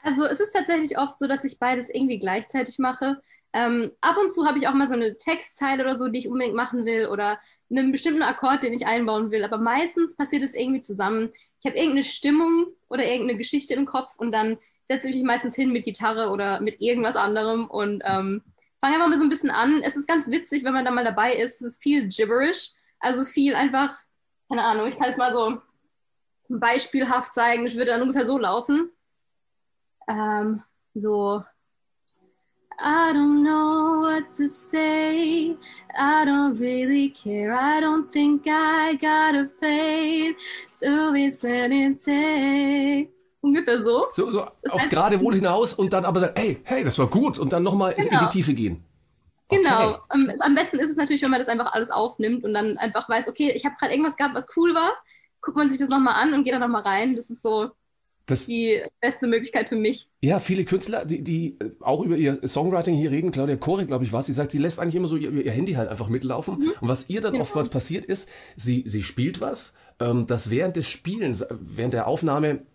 Also es ist tatsächlich oft so, dass ich beides irgendwie gleichzeitig mache. Ähm, ab und zu habe ich auch mal so eine Textzeile oder so, die ich unbedingt machen will oder einen bestimmten Akkord, den ich einbauen will. Aber meistens passiert es irgendwie zusammen. Ich habe irgendeine Stimmung oder irgendeine Geschichte im Kopf und dann setze ich mich meistens hin mit Gitarre oder mit irgendwas anderem und ähm, fange einfach mal so ein bisschen an. Es ist ganz witzig, wenn man da mal dabei ist. Es ist viel gibberish, also viel einfach, keine Ahnung, ich kann es mal so beispielhaft zeigen. Es würde dann ungefähr so laufen. Ähm, so, I don't know what to say. I don't really care. I don't think I got a plane to be sending take. Ungefähr so. So, so auf gerade wohl hinaus und dann aber sagen, hey, hey, das war gut und dann nochmal in Genau. die Tiefe gehen. Okay. Genau. Am, besten ist es natürlich, wenn man das einfach alles aufnimmt und dann einfach weiß, okay, ich habe gerade irgendwas gehabt, was cool war. Guckt man sich das nochmal an und geht dann nochmal rein. Das ist so Das, die beste Möglichkeit für mich. ja, viele Künstler, die, die äh, auch über ihr Songwriting hier reden, Claudia Kore, glaube ich, war sie sagt, sie lässt eigentlich immer so ihr, ihr Handy halt einfach mitlaufen. Und was ihr dann Genau. oftmals passiert ist, sie, sie spielt was, ähm, das während des Spielens, äh, während der Aufnahme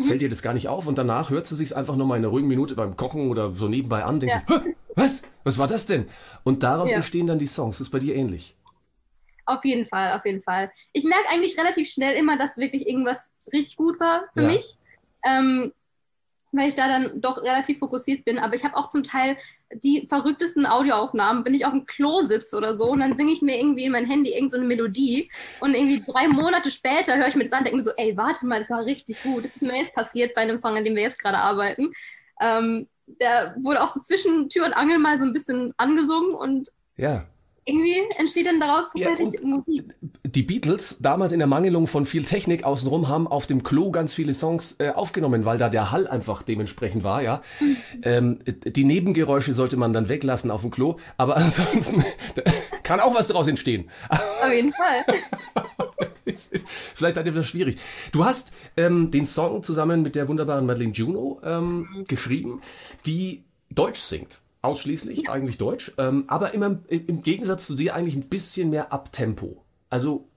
fällt ihr das gar nicht auf und danach hört sie sich einfach nochmal in einer ruhigen Minute beim Kochen oder so nebenbei an, denkt Ja. sie, "Hä? was? Was war das denn? Und daraus Ja. entstehen dann die Songs. Das ist bei dir ähnlich. Auf jeden Fall, auf jeden Fall. Ich merke eigentlich relativ schnell immer, dass wirklich irgendwas richtig gut war für Ja. mich, ähm, weil ich da dann doch relativ fokussiert bin. Aber ich habe auch zum Teil die verrücktesten Audioaufnahmen, wenn ich auf dem Klo sitze oder so und dann singe ich mir irgendwie in mein Handy irgendeine so eine Melodie und irgendwie drei Monate später höre ich mir das an und denke mir so, ey, warte mal, das war richtig gut. Das ist mir jetzt passiert bei einem Song, an dem wir jetzt gerade arbeiten. Ähm, der wurde auch so zwischen Tür und Angel mal so ein bisschen angesungen und Ja. Irgendwie entsteht dann daraus Ja, tatsächlich Musik. Die Beatles, damals in der Mangelung von viel Technik außenrum, haben auf dem Klo ganz viele Songs äh, aufgenommen, weil da der Hall einfach dementsprechend war, ja. Ähm, die Nebengeräusche sollte man dann weglassen auf dem Klo, aber ansonsten kann auch was daraus entstehen. Auf jeden Fall. Ist vielleicht etwas schwierig. Du hast ähm, den Song zusammen mit der wunderbaren Madeleine Juno ähm, geschrieben, die Deutsch singt. Ausschließlich, eigentlich Deutsch, ähm, aber immer im, im Gegensatz zu dir eigentlich ein bisschen mehr Abtempo. Also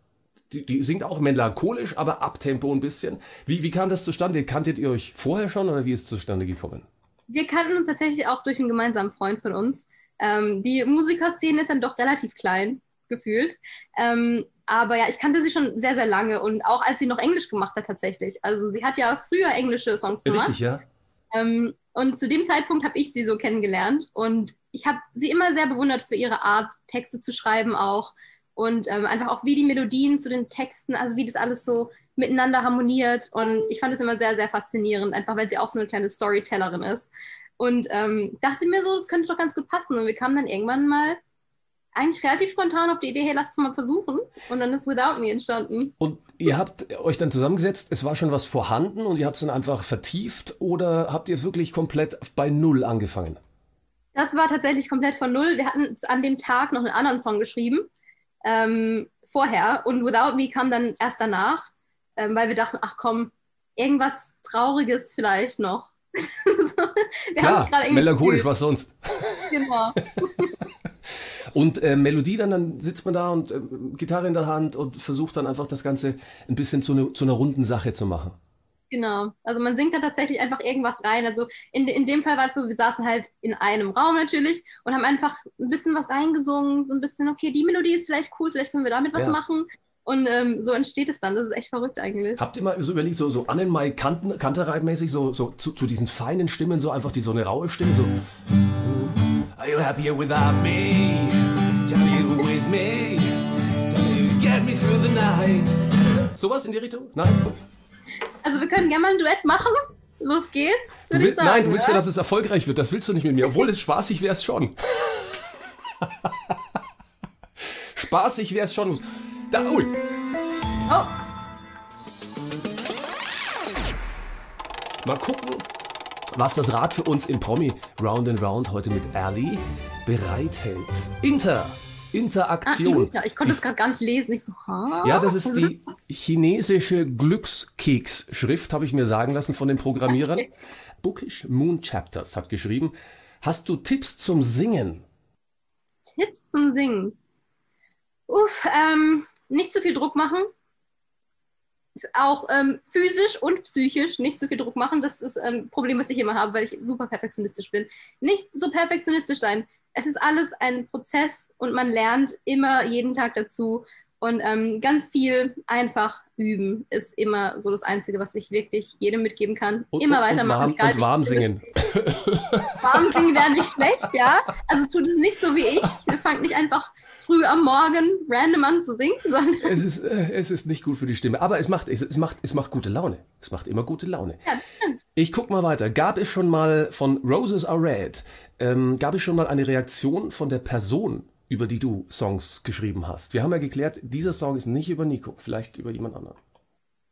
die, die singt auch melancholisch, aber abtempo ein bisschen. Wie, wie kam das zustande? Kanntet ihr euch vorher schon oder wie ist es zustande gekommen? Wir kannten uns tatsächlich auch durch einen gemeinsamen Freund von uns. Ähm, die Musikerszene ist dann doch relativ klein, gefühlt. Ähm, aber ja, ich kannte sie schon sehr, sehr lange und auch als sie noch Englisch gemacht hat tatsächlich. Also sie hat ja früher englische Songs gemacht. Richtig, ja. Ähm, und zu dem Zeitpunkt habe ich sie so kennengelernt und ich habe sie immer sehr bewundert für ihre Art, Texte zu schreiben auch und ähm, einfach auch wie die Melodien zu den Texten, also wie das alles so miteinander harmoniert und ich fand es immer sehr, sehr faszinierend, einfach weil sie auch so eine kleine Storytellerin ist. Und ähm, dachte mir so, das könnte doch ganz gut passen und wir kamen dann irgendwann mal eigentlich relativ spontan auf die Idee, hey, lass es mal versuchen. Und dann ist Without Me entstanden. Und ihr habt euch dann zusammengesetzt, es war schon was vorhanden und ihr habt es dann einfach vertieft oder habt ihr es wirklich komplett bei Null angefangen? Das war tatsächlich komplett von Null. Wir hatten an dem Tag noch einen anderen Song geschrieben, ähm, vorher. Und Without Me kam dann erst danach, ähm, weil wir dachten, ach komm, irgendwas Trauriges vielleicht noch. so, Klar, melancholisch, was sonst. Genau. Und äh, Melodie, dann, dann sitzt man da und äh, Gitarre in der Hand und versucht dann einfach das Ganze ein bisschen zu, ne, zu einer runden Sache zu machen. Genau. Also man singt da tatsächlich einfach irgendwas rein. Also in, in dem Fall war es so, wir saßen halt in einem Raum natürlich und haben einfach ein bisschen was reingesungen, so ein bisschen, okay, die Melodie ist vielleicht cool, vielleicht können wir damit was ja. machen. Und ähm, so entsteht es dann. Das ist echt verrückt eigentlich. Habt ihr mal so überlegt, so, so Annenmai Kantereit-mäßig, so, so zu, zu diesen feinen Stimmen, so einfach die so eine raue Stimme, so Are you happier without me? Tell you with me? Tell you get me through the night? Sowas in die Richtung? Nein? Also wir können gerne mal ein Duett machen. Los geht's. Du will, sagen, nein, du willst ja, dass es erfolgreich wird. Das willst du nicht mit mir. Obwohl es spaßig wäre es schon. spaßig wäre es schon. Da, ui. Oh. Mal gucken, was das Rad für uns im Promi Round and Round heute mit Ali bereithält. Inter. Interaktion. Ach, ich konnte es gerade gar nicht lesen. Ich so, ha? Ja, das ist die chinesische Glückskeks-Schrift, habe ich mir sagen lassen von den Programmierern. Bookish Moon Chapters hat geschrieben. Hast du Tipps zum Singen? Tipps zum Singen? Uff, ähm, nicht zu viel Druck machen auch ähm, physisch und psychisch nicht zu viel Druck machen. Das ist ein ähm, Problem, was ich immer habe, weil ich super perfektionistisch bin. Nicht so perfektionistisch sein. Es ist alles ein Prozess und man lernt immer jeden Tag dazu. Und ähm, ganz viel einfach üben ist immer so das Einzige, was ich wirklich jedem mitgeben kann. Und, immer weitermachen. Und warm, und warm singen. Warm singen wäre nicht schlecht, ja. Also tut es nicht so wie ich. Fangt nicht einfach früh am Morgen random an zu singen, sondern. Es ist, äh, es ist nicht gut für die Stimme, aber es macht, es, es, macht, es macht gute Laune. Es macht immer gute Laune. Ja, das stimmt. Ich guck mal weiter. Gab es schon mal von Roses Are Red, ähm, gab es schon mal eine Reaktion von der Person, über die du Songs geschrieben hast? Wir haben ja geklärt, dieser Song ist nicht über Nico, vielleicht über jemand anderen.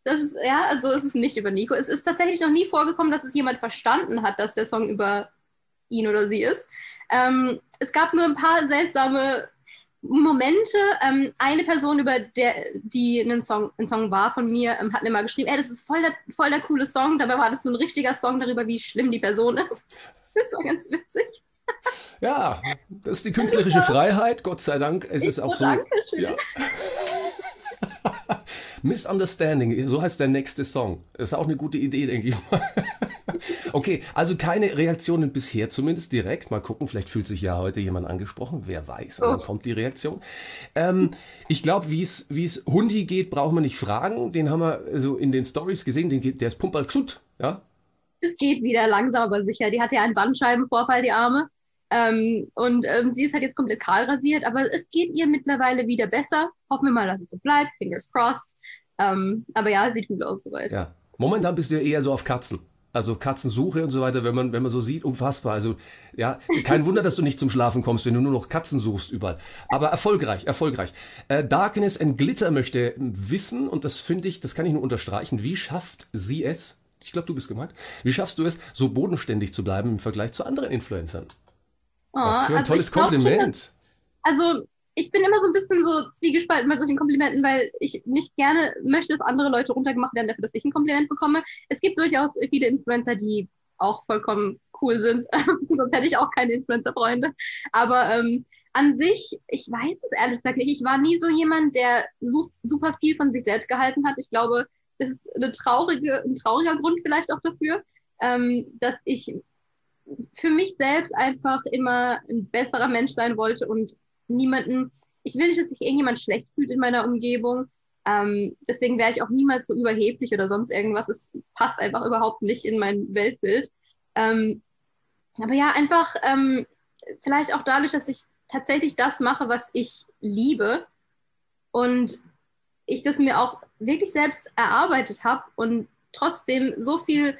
Das ist, ja, also es ist nicht über Nico. Es ist tatsächlich noch nie vorgekommen, dass es jemand verstanden hat, dass der Song über ihn oder sie ist. Ähm, es gab nur ein paar seltsame Momente. Ähm, eine Person, über der, die ein Song, ein Song war von mir, ähm, hat mir mal geschrieben, ey, das ist voll der, voll der coole Song. Dabei war das so ein richtiger Song darüber, wie schlimm die Person ist. Das war ganz witzig. Ja, das ist die künstlerische Freiheit, Gott sei Dank. Es ich ist auch so. Dankeschön. Ja. Misunderstanding, so heißt der nächste Song. Das ist auch eine gute Idee, denke ich mal. okay, also keine Reaktionen bisher, zumindest direkt. Mal gucken, vielleicht fühlt sich ja heute jemand angesprochen. Wer weiß, und dann oh. kommt die Reaktion. Ähm, ich glaube, wie es Hundi geht, brauchen wir nicht fragen. Den haben wir so in den Stories gesehen. Den, der ist Pumperl ja? Es geht wieder langsam, aber sicher. Die hatte ja einen Bandscheibenvorfall, die Arme. Ähm, und ähm, sie ist halt jetzt komplett kahl rasiert, aber es geht ihr mittlerweile wieder besser. Hoffen wir mal, dass es so bleibt. Fingers crossed. Ähm, aber ja, sieht gut aus soweit. Ja. Momentan bist du ja eher so auf Katzen. Also Katzensuche und so weiter, wenn man, wenn man so sieht, unfassbar. Also, ja, kein Wunder, dass du nicht zum Schlafen kommst, wenn du nur noch Katzen suchst überall. Aber erfolgreich, erfolgreich. Äh, Darkness and Glitter möchte wissen, und das finde ich, das kann ich nur unterstreichen, wie schafft sie es, ich glaube, du bist gemeint, wie schaffst du es, so bodenständig zu bleiben im Vergleich zu anderen Influencern? Oh, Was für ein also tolles Kompliment. Schon, also, ich bin immer so ein bisschen so zwiegespalten bei solchen Komplimenten, weil ich nicht gerne möchte, dass andere Leute runtergemacht werden dafür, dass ich ein Kompliment bekomme. Es gibt durchaus viele Influencer, die auch vollkommen cool sind. Sonst hätte ich auch keine Influencer-Freunde. Aber ähm, an sich, ich weiß es ehrlich gesagt nicht. Ich war nie so jemand, der so, super viel von sich selbst gehalten hat. Ich glaube, das ist eine traurige, ein trauriger Grund vielleicht auch dafür, ähm, dass ich für mich selbst einfach immer ein besserer Mensch sein wollte und niemanden, ich will nicht, dass sich irgendjemand schlecht fühlt in meiner Umgebung. Ähm, deswegen wäre ich auch niemals so überheblich oder sonst irgendwas. Es passt einfach überhaupt nicht in mein Weltbild. Ähm, aber ja, einfach ähm, vielleicht auch dadurch, dass ich tatsächlich das mache, was ich liebe und ich das mir auch wirklich selbst erarbeitet habe und trotzdem so viel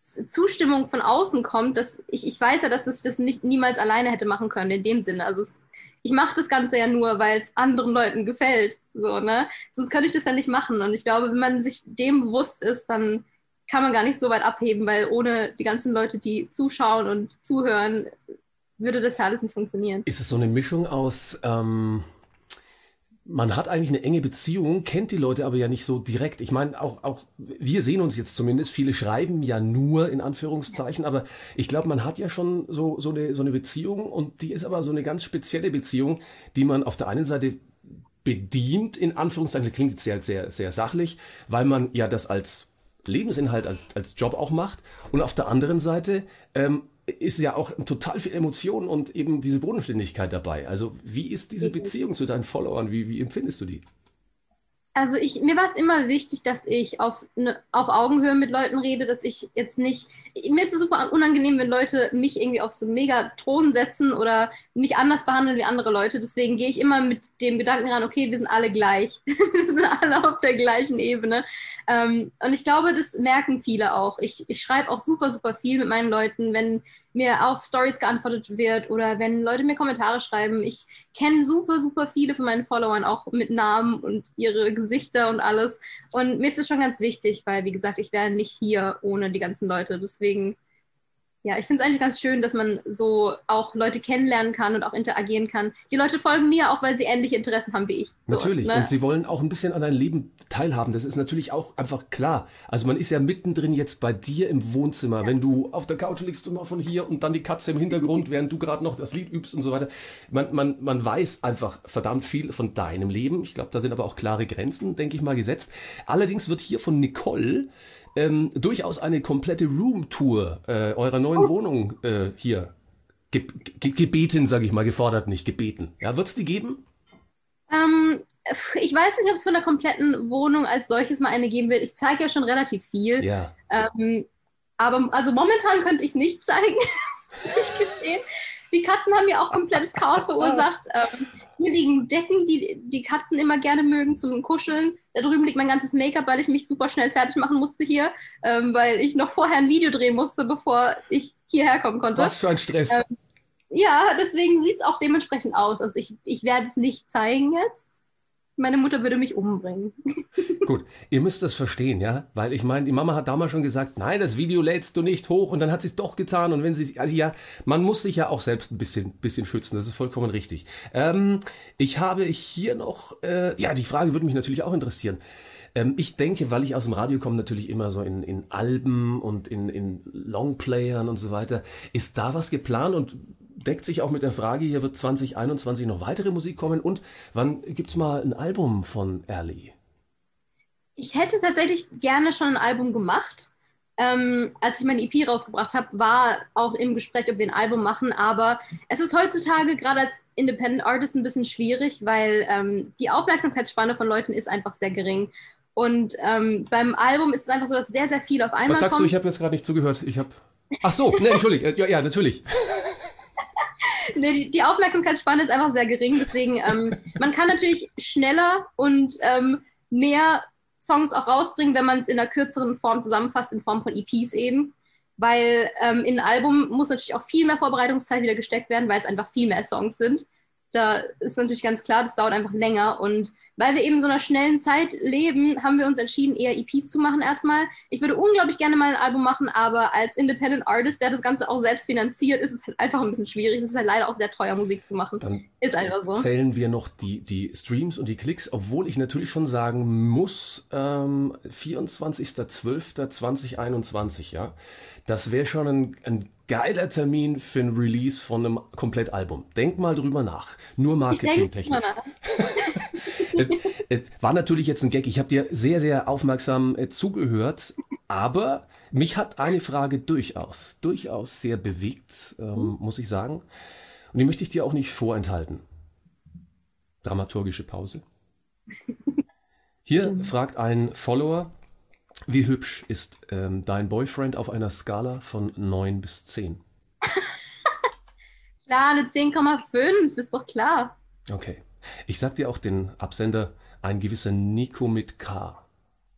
Zustimmung von außen kommt, dass ich, ich weiß ja, dass ich das nicht niemals alleine hätte machen können in dem Sinne. Also es, ich mache das Ganze ja nur, weil es anderen Leuten gefällt. So, ne? Sonst könnte ich das ja nicht machen. Und ich glaube, wenn man sich dem bewusst ist, dann kann man gar nicht so weit abheben, weil ohne die ganzen Leute, die zuschauen und zuhören, würde das ja alles nicht funktionieren. Ist es so eine Mischung aus, ähm, man hat eigentlich eine enge Beziehung, kennt die Leute aber ja nicht so direkt. Ich meine, auch, auch wir sehen uns jetzt zumindest, viele schreiben ja nur in Anführungszeichen, aber ich glaube, man hat ja schon so, so, eine, so eine Beziehung und die ist aber so eine ganz spezielle Beziehung, die man auf der einen Seite bedient, in Anführungszeichen, das klingt jetzt sehr, sehr, sehr sachlich, weil man ja das als Lebensinhalt, als, als Job auch macht. Und auf der anderen Seite ähm, ist ja auch total viel Emotion und eben diese Bodenständigkeit dabei. Also wie ist diese Beziehung zu deinen Followern? Wie, wie empfindest du die? Also ich, mir war es immer wichtig, dass ich auf, ne, auf Augenhöhe mit Leuten rede, dass ich jetzt nicht, mir ist es super unangenehm, wenn Leute mich irgendwie auf so einen Megathron setzen oder mich anders behandeln wie andere Leute. Deswegen gehe ich immer mit dem Gedanken ran, okay, wir sind alle gleich. wir sind alle auf der gleichen Ebene. Ähm, und ich glaube, das merken viele auch. Ich, ich schreibe auch super, super viel mit meinen Leuten, wenn mir auf Stories geantwortet wird oder wenn Leute mir Kommentare schreiben. Ich kenne super, super viele von meinen Followern auch mit Namen und ihre Gesichter und alles. Und mir ist das schon ganz wichtig, weil, wie gesagt, ich wäre nicht hier ohne die ganzen Leute. Deswegen ja, ich finde es eigentlich ganz schön, dass man so auch Leute kennenlernen kann und auch interagieren kann. Die Leute folgen mir auch, weil sie ähnliche Interessen haben wie ich. So, natürlich. Ne? Und sie wollen auch ein bisschen an deinem Leben teilhaben. Das ist natürlich auch einfach klar. Also man ist ja mittendrin jetzt bei dir im Wohnzimmer, ja. wenn du auf der Couch liegst mal von hier und dann die Katze im Hintergrund, während du gerade noch das Lied übst und so weiter. Man, man, man weiß einfach verdammt viel von deinem Leben. Ich glaube, da sind aber auch klare Grenzen, denke ich mal, gesetzt. Allerdings wird hier von Nicole ähm, durchaus eine komplette Roomtour äh, eurer neuen oh. Wohnung äh, hier ge ge gebeten, sage ich mal, gefordert nicht, gebeten. Ja, wird es die geben? Ähm, ich weiß nicht, ob es von der kompletten Wohnung als solches mal eine geben wird. Ich zeige ja schon relativ viel. Ja. Ähm, aber also momentan könnte ich es nicht zeigen, muss ich gestehen. Die Katzen haben ja auch komplettes Chaos verursacht. Ähm, hier liegen Decken, die die Katzen immer gerne mögen zum Kuscheln. Da drüben liegt mein ganzes Make-up, weil ich mich super schnell fertig machen musste hier, ähm, weil ich noch vorher ein Video drehen musste, bevor ich hierher kommen konnte. Was für ein Stress. Ähm, ja, deswegen sieht es auch dementsprechend aus. Also ich, ich werde es nicht zeigen jetzt meine Mutter würde mich umbringen. Gut, ihr müsst das verstehen, ja, weil ich meine, die Mama hat damals schon gesagt, nein, das Video lädst du nicht hoch und dann hat sie es doch getan und wenn sie, also ja, man muss sich ja auch selbst ein bisschen, bisschen schützen, das ist vollkommen richtig. Ähm, ich habe hier noch, äh, ja, die Frage würde mich natürlich auch interessieren. Ähm, ich denke, weil ich aus dem Radio komme, natürlich immer so in, in Alben und in, in Longplayern und so weiter. Ist da was geplant und deckt sich auch mit der Frage, hier wird 2021 noch weitere Musik kommen und wann gibt es mal ein Album von Erly? Ich hätte tatsächlich gerne schon ein Album gemacht. Ähm, als ich meine EP rausgebracht habe, war auch im Gespräch, ob wir ein Album machen, aber es ist heutzutage gerade als Independent Artist ein bisschen schwierig, weil ähm, die Aufmerksamkeitsspanne von Leuten ist einfach sehr gering. Und ähm, beim Album ist es einfach so, dass sehr, sehr viel auf einmal Was sagst kommt. du? Ich habe jetzt gerade nicht zugehört. Ich habe. Ach so, ne, Entschuldigung. Ja, ja, natürlich. nee, die, die, Aufmerksamkeitsspanne ist einfach sehr gering. Deswegen, ähm, man kann natürlich schneller und ähm, mehr Songs auch rausbringen, wenn man es in einer kürzeren Form zusammenfasst, in Form von EPs eben. Weil ähm, in ein Album muss natürlich auch viel mehr Vorbereitungszeit wieder gesteckt werden, weil es einfach viel mehr Songs sind. Da ist natürlich ganz klar, das dauert einfach länger. Und weil wir eben in so einer schnellen Zeit leben, haben wir uns entschieden, eher EPs zu machen erstmal. Ich würde unglaublich gerne mal ein Album machen, aber als Independent Artist, der das Ganze auch selbst finanziert, ist es halt einfach ein bisschen schwierig. Es ist halt leider auch sehr teuer, Musik zu machen. Dann ist einfach so. zählen wir noch die, die Streams und die Klicks, obwohl ich natürlich schon sagen muss, ähm, 24.12.2021, ja, das wäre schon ein, ein geiler Termin für ein Release von einem Komplettalbum. Denk mal drüber nach. Nur marketingtechnisch. Es war natürlich jetzt ein Gag. Ich habe dir sehr, sehr aufmerksam äh, zugehört, aber mich hat eine Frage durchaus, durchaus sehr bewegt, ähm, muss ich sagen. Und die möchte ich dir auch nicht vorenthalten. Dramaturgische Pause. Hier fragt ein Follower, wie hübsch ist ähm, dein Boyfriend auf einer Skala von 9 bis 10? Klar, eine 10,5, ist doch klar. Okay. Ich sag dir auch den Absender, ein gewisser Nico mit K.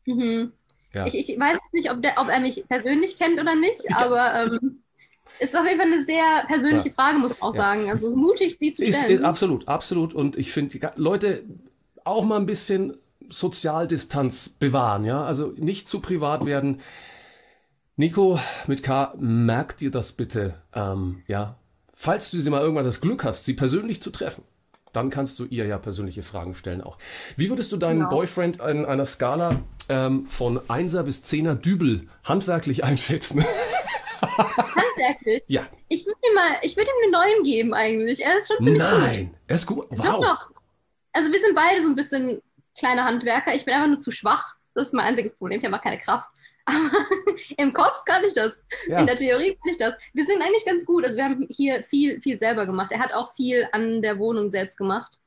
Mhm. Ja. Ich, ich weiß nicht, ob, der, ob er mich persönlich kennt oder nicht, aber ähm, ist auf jeden Fall eine sehr persönliche Ja. Frage, muss man auch Ja. sagen. Also mutig, sie zu Ist, stellen. ist absolut, absolut. Und ich finde, Leute auch mal ein bisschen Sozialdistanz bewahren, ja. Also nicht zu privat werden. Nico mit K, merkt dir das bitte, ähm, ja. Falls du sie mal irgendwann das Glück hast, sie persönlich zu treffen, dann kannst du ihr ja persönliche Fragen stellen auch. Wie würdest du deinen Genau. Boyfriend in einer Skala ähm, von 1er bis 10er Dübel handwerklich einschätzen? Handwerklich. ja. Ich würde ihm mal, ich würde ihm eine 9 geben eigentlich. Er ist schon ziemlich gut. Nein, er ist gut. Doch, Wow. doch. Also wir sind beide so ein bisschen kleine Handwerker. Ich bin einfach nur zu schwach. Das ist mein einziges Problem. Ich habe keine Kraft. Aber im Kopf kann ich das. Ja. In der Theorie kann ich das. Wir sind eigentlich ganz gut. Also wir haben hier viel, viel selber gemacht. Er hat auch viel an der Wohnung selbst gemacht.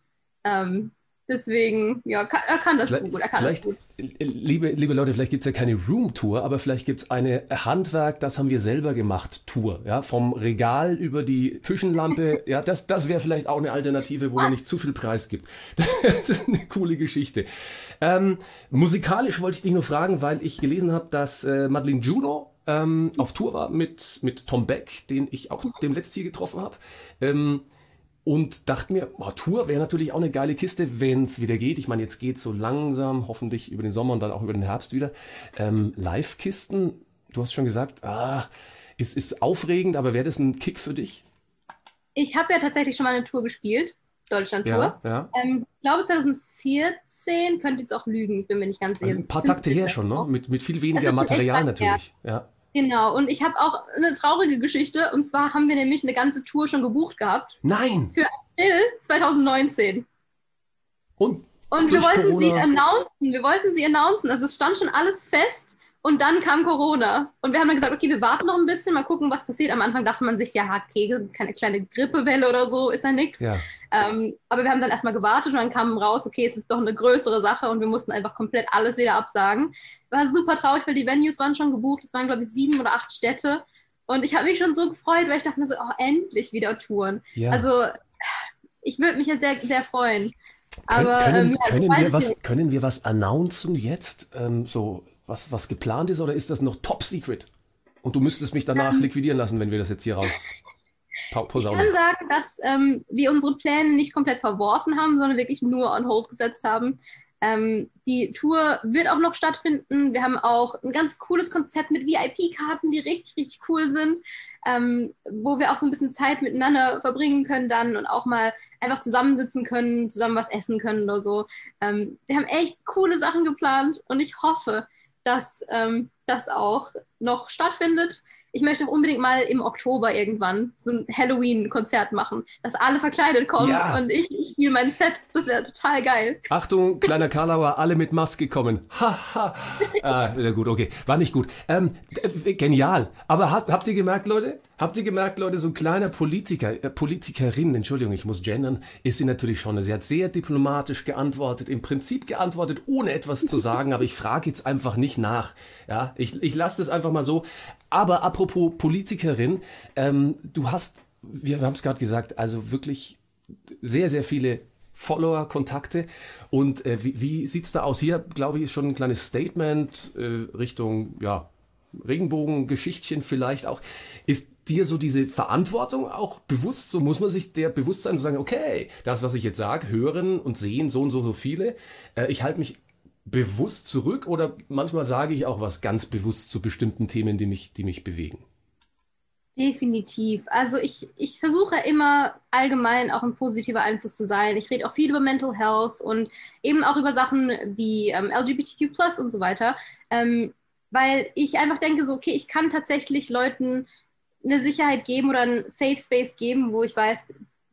Ähm, deswegen, ja, kann, er kann das Vielleicht, gut. Er kann vielleicht das gut. liebe, liebe Leute, vielleicht gibt's ja keine Room-Tour, aber vielleicht gibt's eine Handwerk, das haben wir selber gemacht, Tour. Ja, vom Regal über die Küchenlampe. ja, das, das wäre vielleicht auch eine Alternative, wo man nicht zu viel Preis gibt. Das ist eine coole Geschichte. Ähm, musikalisch wollte ich dich nur fragen, weil ich gelesen habe, dass äh, Madeleine Juno ähm, auf Tour war mit, mit Tom Beck, den ich auch dem letzten hier getroffen habe. Ähm, und dachte mir, oh, Tour wäre natürlich auch eine geile Kiste, wenn es wieder geht. Ich meine, jetzt geht so langsam, hoffentlich über den Sommer und dann auch über den Herbst wieder. Ähm, Live-Kisten, du hast schon gesagt, ah, ist, ist aufregend, aber wäre das ein Kick für dich? Ich habe ja tatsächlich schon mal eine Tour gespielt. Deutschland-Tour. Ja, ja. Ähm, ich glaube 2014, könnte jetzt auch lügen, ich bin mir nicht ganz sicher. Also ein paar Takte her schon, ne? Mit, mit viel weniger Material natürlich. Ja. Genau, und ich habe auch eine traurige Geschichte. Und zwar haben wir nämlich eine ganze Tour schon gebucht gehabt. Nein! Für April 2019. Und Und wir wollten sie Corona. announcen. Wir wollten sie announcen. Also es stand schon alles fest. Und dann kam Corona. Und wir haben dann gesagt, okay, wir warten noch ein bisschen, mal gucken, was passiert. Am Anfang dachte man sich, ja, okay, keine kleine Grippewelle oder so, ist ja nichts. ja, Ähm, aber wir haben dann erstmal gewartet und dann kam raus, okay, es ist doch eine größere Sache und wir mussten einfach komplett alles wieder absagen. War super traurig, weil die Venues waren schon gebucht. Es waren, glaube ich, sieben oder acht Städte. Und ich habe mich schon so gefreut, weil ich dachte mir so, oh, endlich wieder Touren. ja. Also, ich würde mich ja sehr, sehr freuen. Können, Aber können, ähm, ja, können, wir was, können wir was announcen jetzt? Ähm, so, was, was geplant ist, oder ist das noch top secret? Und du müsstest mich danach liquidieren lassen, wenn wir das jetzt hier raus pa Ich posaunen. kann sagen, dass ähm, wir unsere Pläne nicht komplett verworfen haben, sondern wirklich nur on hold gesetzt haben. Ähm, die Tour wird auch noch stattfinden. Wir haben auch ein ganz cooles Konzept mit VIP-Karten, die richtig, richtig cool sind, ähm, wo wir auch so ein bisschen Zeit miteinander verbringen können dann und auch mal einfach zusammensitzen können, zusammen was essen können oder so. Ähm, wir haben echt coole Sachen geplant und ich hoffe, dass ähm, das auch noch stattfindet. Ich möchte auch unbedingt mal im Oktober irgendwann so ein Halloween-Konzert machen, dass alle verkleidet kommen Ja. und ich, ich spiele mein Set. Das wäre total geil. Achtung, kleiner Karlauer, alle mit Maske kommen. Haha. ah, gut, okay. War nicht gut. Ähm, äh, genial. Aber habt, habt ihr gemerkt, Leute? Habt ihr gemerkt, Leute, so ein kleiner Politiker, äh, Politikerin, Entschuldigung, ich muss gendern, ist sie natürlich schon. Sie hat sehr diplomatisch geantwortet, im Prinzip geantwortet, ohne etwas zu sagen, aber ich frage jetzt einfach nicht nach. Ja, ich, ich lasse das einfach mal so. Aber apropos Politikerin, ähm, du hast, wir, wir haben es gerade gesagt, also wirklich sehr, sehr viele Follower, Kontakte. Und äh, wie, wie sieht's da aus? Hier, glaube ich, ist schon ein kleines Statement äh, Richtung, ja, Regenbogengeschichtchen vielleicht auch. Ist dir so diese Verantwortung auch bewusst? So muss man sich der bewusst sein und sagen, okay, das, was ich jetzt sage, hören und sehen so und so, so viele. Äh, ich halte mich bewusst zurück oder manchmal sage ich auch was ganz bewusst zu bestimmten Themen, die mich, die mich bewegen. Definitiv. Also ich, ich versuche immer allgemein auch ein positiver Einfluss zu sein. Ich rede auch viel über Mental Health und eben auch über Sachen wie ähm, LGBTQ und so weiter, ähm, weil ich einfach denke so, okay, ich kann tatsächlich Leuten eine Sicherheit geben oder einen Safe Space geben, wo ich weiß,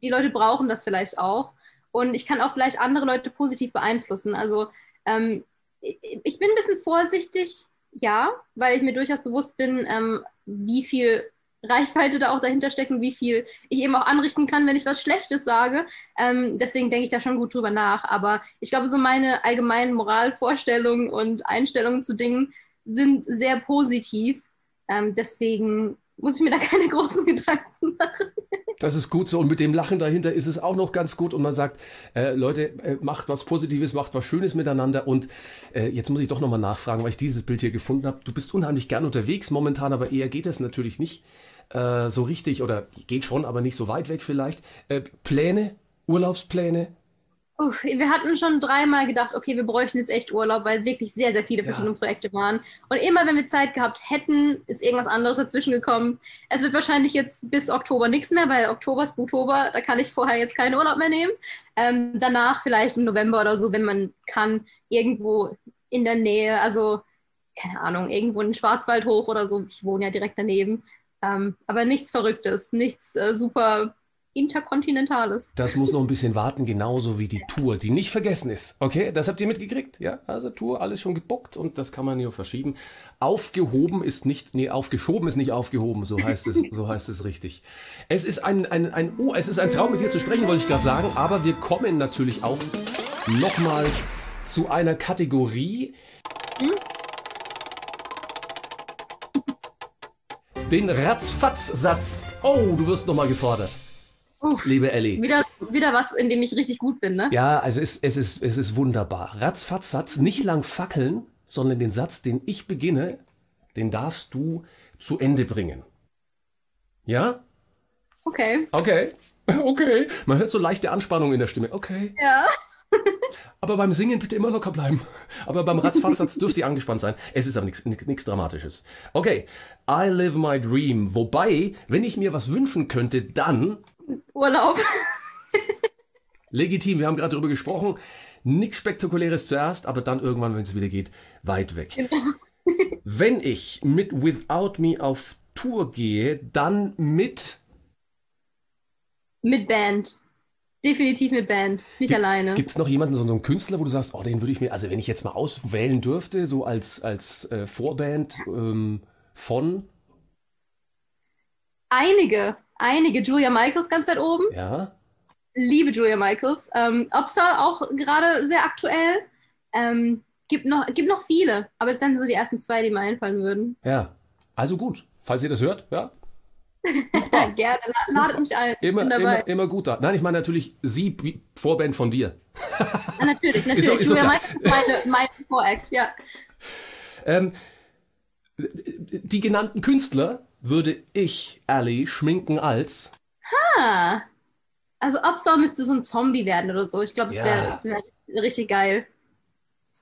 die Leute brauchen das vielleicht auch und ich kann auch vielleicht andere Leute positiv beeinflussen. Also ähm, ich bin ein bisschen vorsichtig, ja, weil ich mir durchaus bewusst bin, ähm, wie viel Reichweite da auch dahinter steckt und wie viel ich eben auch anrichten kann, wenn ich was Schlechtes sage. Ähm, deswegen denke ich da schon gut drüber nach. Aber ich glaube, so meine allgemeinen Moralvorstellungen und Einstellungen zu Dingen sind sehr positiv. Ähm, deswegen muss ich mir da keine großen Gedanken machen. Das ist gut so. Und mit dem Lachen dahinter ist es auch noch ganz gut. Und man sagt, äh, Leute, äh, macht was Positives, macht was Schönes miteinander. Und äh, jetzt muss ich doch nochmal nachfragen, weil ich dieses Bild hier gefunden habe. Du bist unheimlich gern unterwegs momentan, aber eher geht es natürlich nicht äh, so richtig oder geht schon, aber nicht so weit weg vielleicht. Äh, Pläne, Urlaubspläne, Uff, wir hatten schon dreimal gedacht, okay, wir bräuchten jetzt echt Urlaub, weil wirklich sehr, sehr viele verschiedene ja. Projekte waren. Und immer, wenn wir Zeit gehabt hätten, ist irgendwas anderes dazwischen gekommen. Es wird wahrscheinlich jetzt bis Oktober nichts mehr, weil Oktober ist Oktober, da kann ich vorher jetzt keinen Urlaub mehr nehmen. Ähm, danach vielleicht im November oder so, wenn man kann, irgendwo in der Nähe, also keine Ahnung, irgendwo in den Schwarzwald hoch oder so. Ich wohne ja direkt daneben. Ähm, aber nichts Verrücktes, nichts äh, super Interkontinentales. Das muss noch ein bisschen warten, genauso wie die Tour, die nicht vergessen ist. Okay, das habt ihr mitgekriegt? Ja, also Tour, alles schon gebuckt und das kann man nur verschieben. Aufgehoben ist nicht, nee, aufgeschoben ist nicht aufgehoben, so heißt es, so heißt es richtig. Es ist ein, ein, ein, oh, es ist ein Traum mit dir zu sprechen, wollte ich gerade sagen, aber wir kommen natürlich auch nochmal zu einer Kategorie. Hm? Den Ratzfatz-Satz. Oh, du wirst nochmal gefordert. Uff, liebe Ellie. Wieder, wieder was, in dem ich richtig gut bin, ne? Ja, also es, es, ist, es ist wunderbar. Ratzfatz-Satz, nicht lang fackeln, sondern den Satz, den ich beginne, den darfst du zu Ende bringen. Ja? Okay. Okay. Okay. Man hört so leichte Anspannung in der Stimme. Okay. Ja. aber beim Singen bitte immer locker bleiben. Aber beim Ratzfatzsatz dürft ihr angespannt sein. Es ist aber nichts Dramatisches. Okay. I live my dream. Wobei, wenn ich mir was wünschen könnte, dann Urlaub. Legitim, wir haben gerade darüber gesprochen. Nichts Spektakuläres zuerst, aber dann irgendwann, wenn es wieder geht, weit weg. Genau. wenn ich mit Without Me auf Tour gehe, dann mit. Mit Band. Definitiv mit Band, nicht G alleine. Gibt es noch jemanden, so einen Künstler, wo du sagst, oh, den würde ich mir, also wenn ich jetzt mal auswählen dürfte, so als, als äh, Vorband ähm, von? Einige einige. Julia Michaels ganz weit oben. Ja. Liebe Julia Michaels. Ähm, auch gerade sehr aktuell. Ähm, gibt, noch, gibt noch viele, aber das wären so die ersten zwei, die mir einfallen würden. Ja, also gut. Falls ihr das hört, ja. Gerne, ladet mich ein. Immer, immer, immer gut da. Nein, ich meine natürlich sie, Vorband von dir. ja, natürlich, natürlich. Ist, ist Julia Michaels meine, meine Voract, ja. Ähm, die genannten Künstler würde ich Ali schminken als. Ha! Also Upstar müsste so ein Zombie werden oder so. Ich glaube, das wäre wär richtig geil.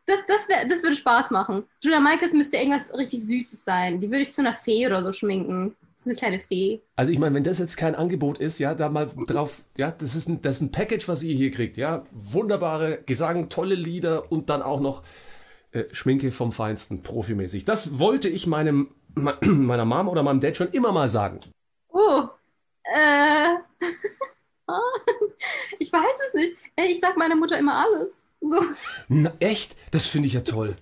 Das, das, wär, das würde Spaß machen. Julia Michaels müsste irgendwas richtig Süßes sein. Die würde ich zu einer Fee oder so schminken. Das ist eine kleine Fee. Also ich meine, wenn das jetzt kein Angebot ist, ja, da mal drauf, ja, das ist ein, das ist ein Package, was ihr hier kriegt, ja. Wunderbare Gesang, tolle Lieder und dann auch noch äh, Schminke vom Feinsten, profimäßig. Das wollte ich meinem meiner Mom oder meinem Dad schon immer mal sagen? Oh, äh, ich weiß es nicht. Ich sag meiner Mutter immer alles. So. Na, echt? Das finde ich ja toll.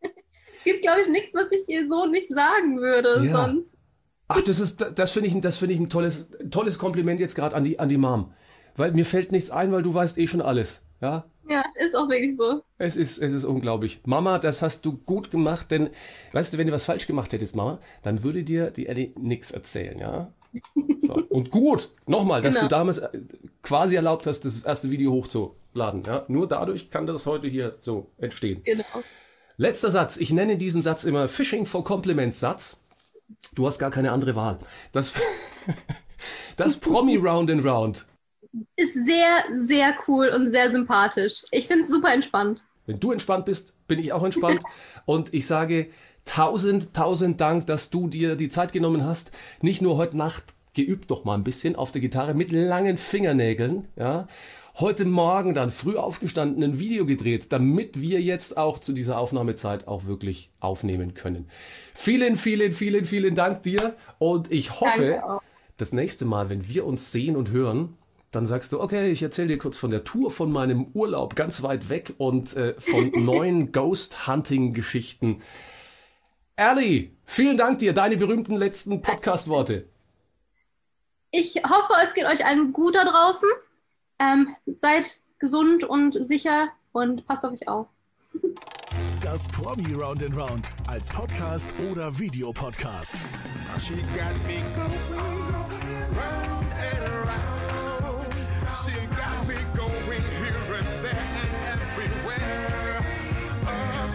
es gibt, glaube ich, nichts, was ich ihr so nicht sagen würde ja. sonst. Ach, das ist, das finde ich, das finde ich ein tolles, tolles Kompliment jetzt gerade an die, an die Mom. Weil mir fällt nichts ein, weil du weißt eh schon alles. Ja? Ja, ist auch wirklich so. Es ist, es ist unglaublich. Mama, das hast du gut gemacht, denn, weißt du, wenn du was falsch gemacht hättest, Mama, dann würde dir die Ellie nichts erzählen, ja? So. Und gut, nochmal, dass genau. du damals äh, quasi erlaubt hast, das erste Video hochzuladen, ja? Nur dadurch kann das heute hier so entstehen. Genau. Letzter Satz. Ich nenne diesen Satz immer Fishing for Compliments Satz. Du hast gar keine andere Wahl. Das, das Promi Round and Round. Ist sehr, sehr cool und sehr sympathisch. Ich finde es super entspannt. Wenn du entspannt bist, bin ich auch entspannt. Und ich sage tausend, tausend Dank, dass du dir die Zeit genommen hast. Nicht nur heute Nacht geübt doch mal ein bisschen auf der Gitarre mit langen Fingernägeln, ja. Heute Morgen dann früh aufgestanden, ein Video gedreht, damit wir jetzt auch zu dieser Aufnahmezeit auch wirklich aufnehmen können. Vielen, vielen, vielen, vielen Dank dir und ich hoffe, das nächste Mal, wenn wir uns sehen und hören, dann sagst du, okay, ich erzähle dir kurz von der Tour, von meinem Urlaub ganz weit weg und äh, von neuen Ghost-Hunting-Geschichten. Ellie, vielen Dank dir, deine berühmten letzten Podcast-Worte. Ich hoffe, es geht euch allen gut da draußen. Ähm, seid gesund und sicher und passt auf euch auf. Das Promi Round and Round als Podcast oder Videopodcast. She got me going round and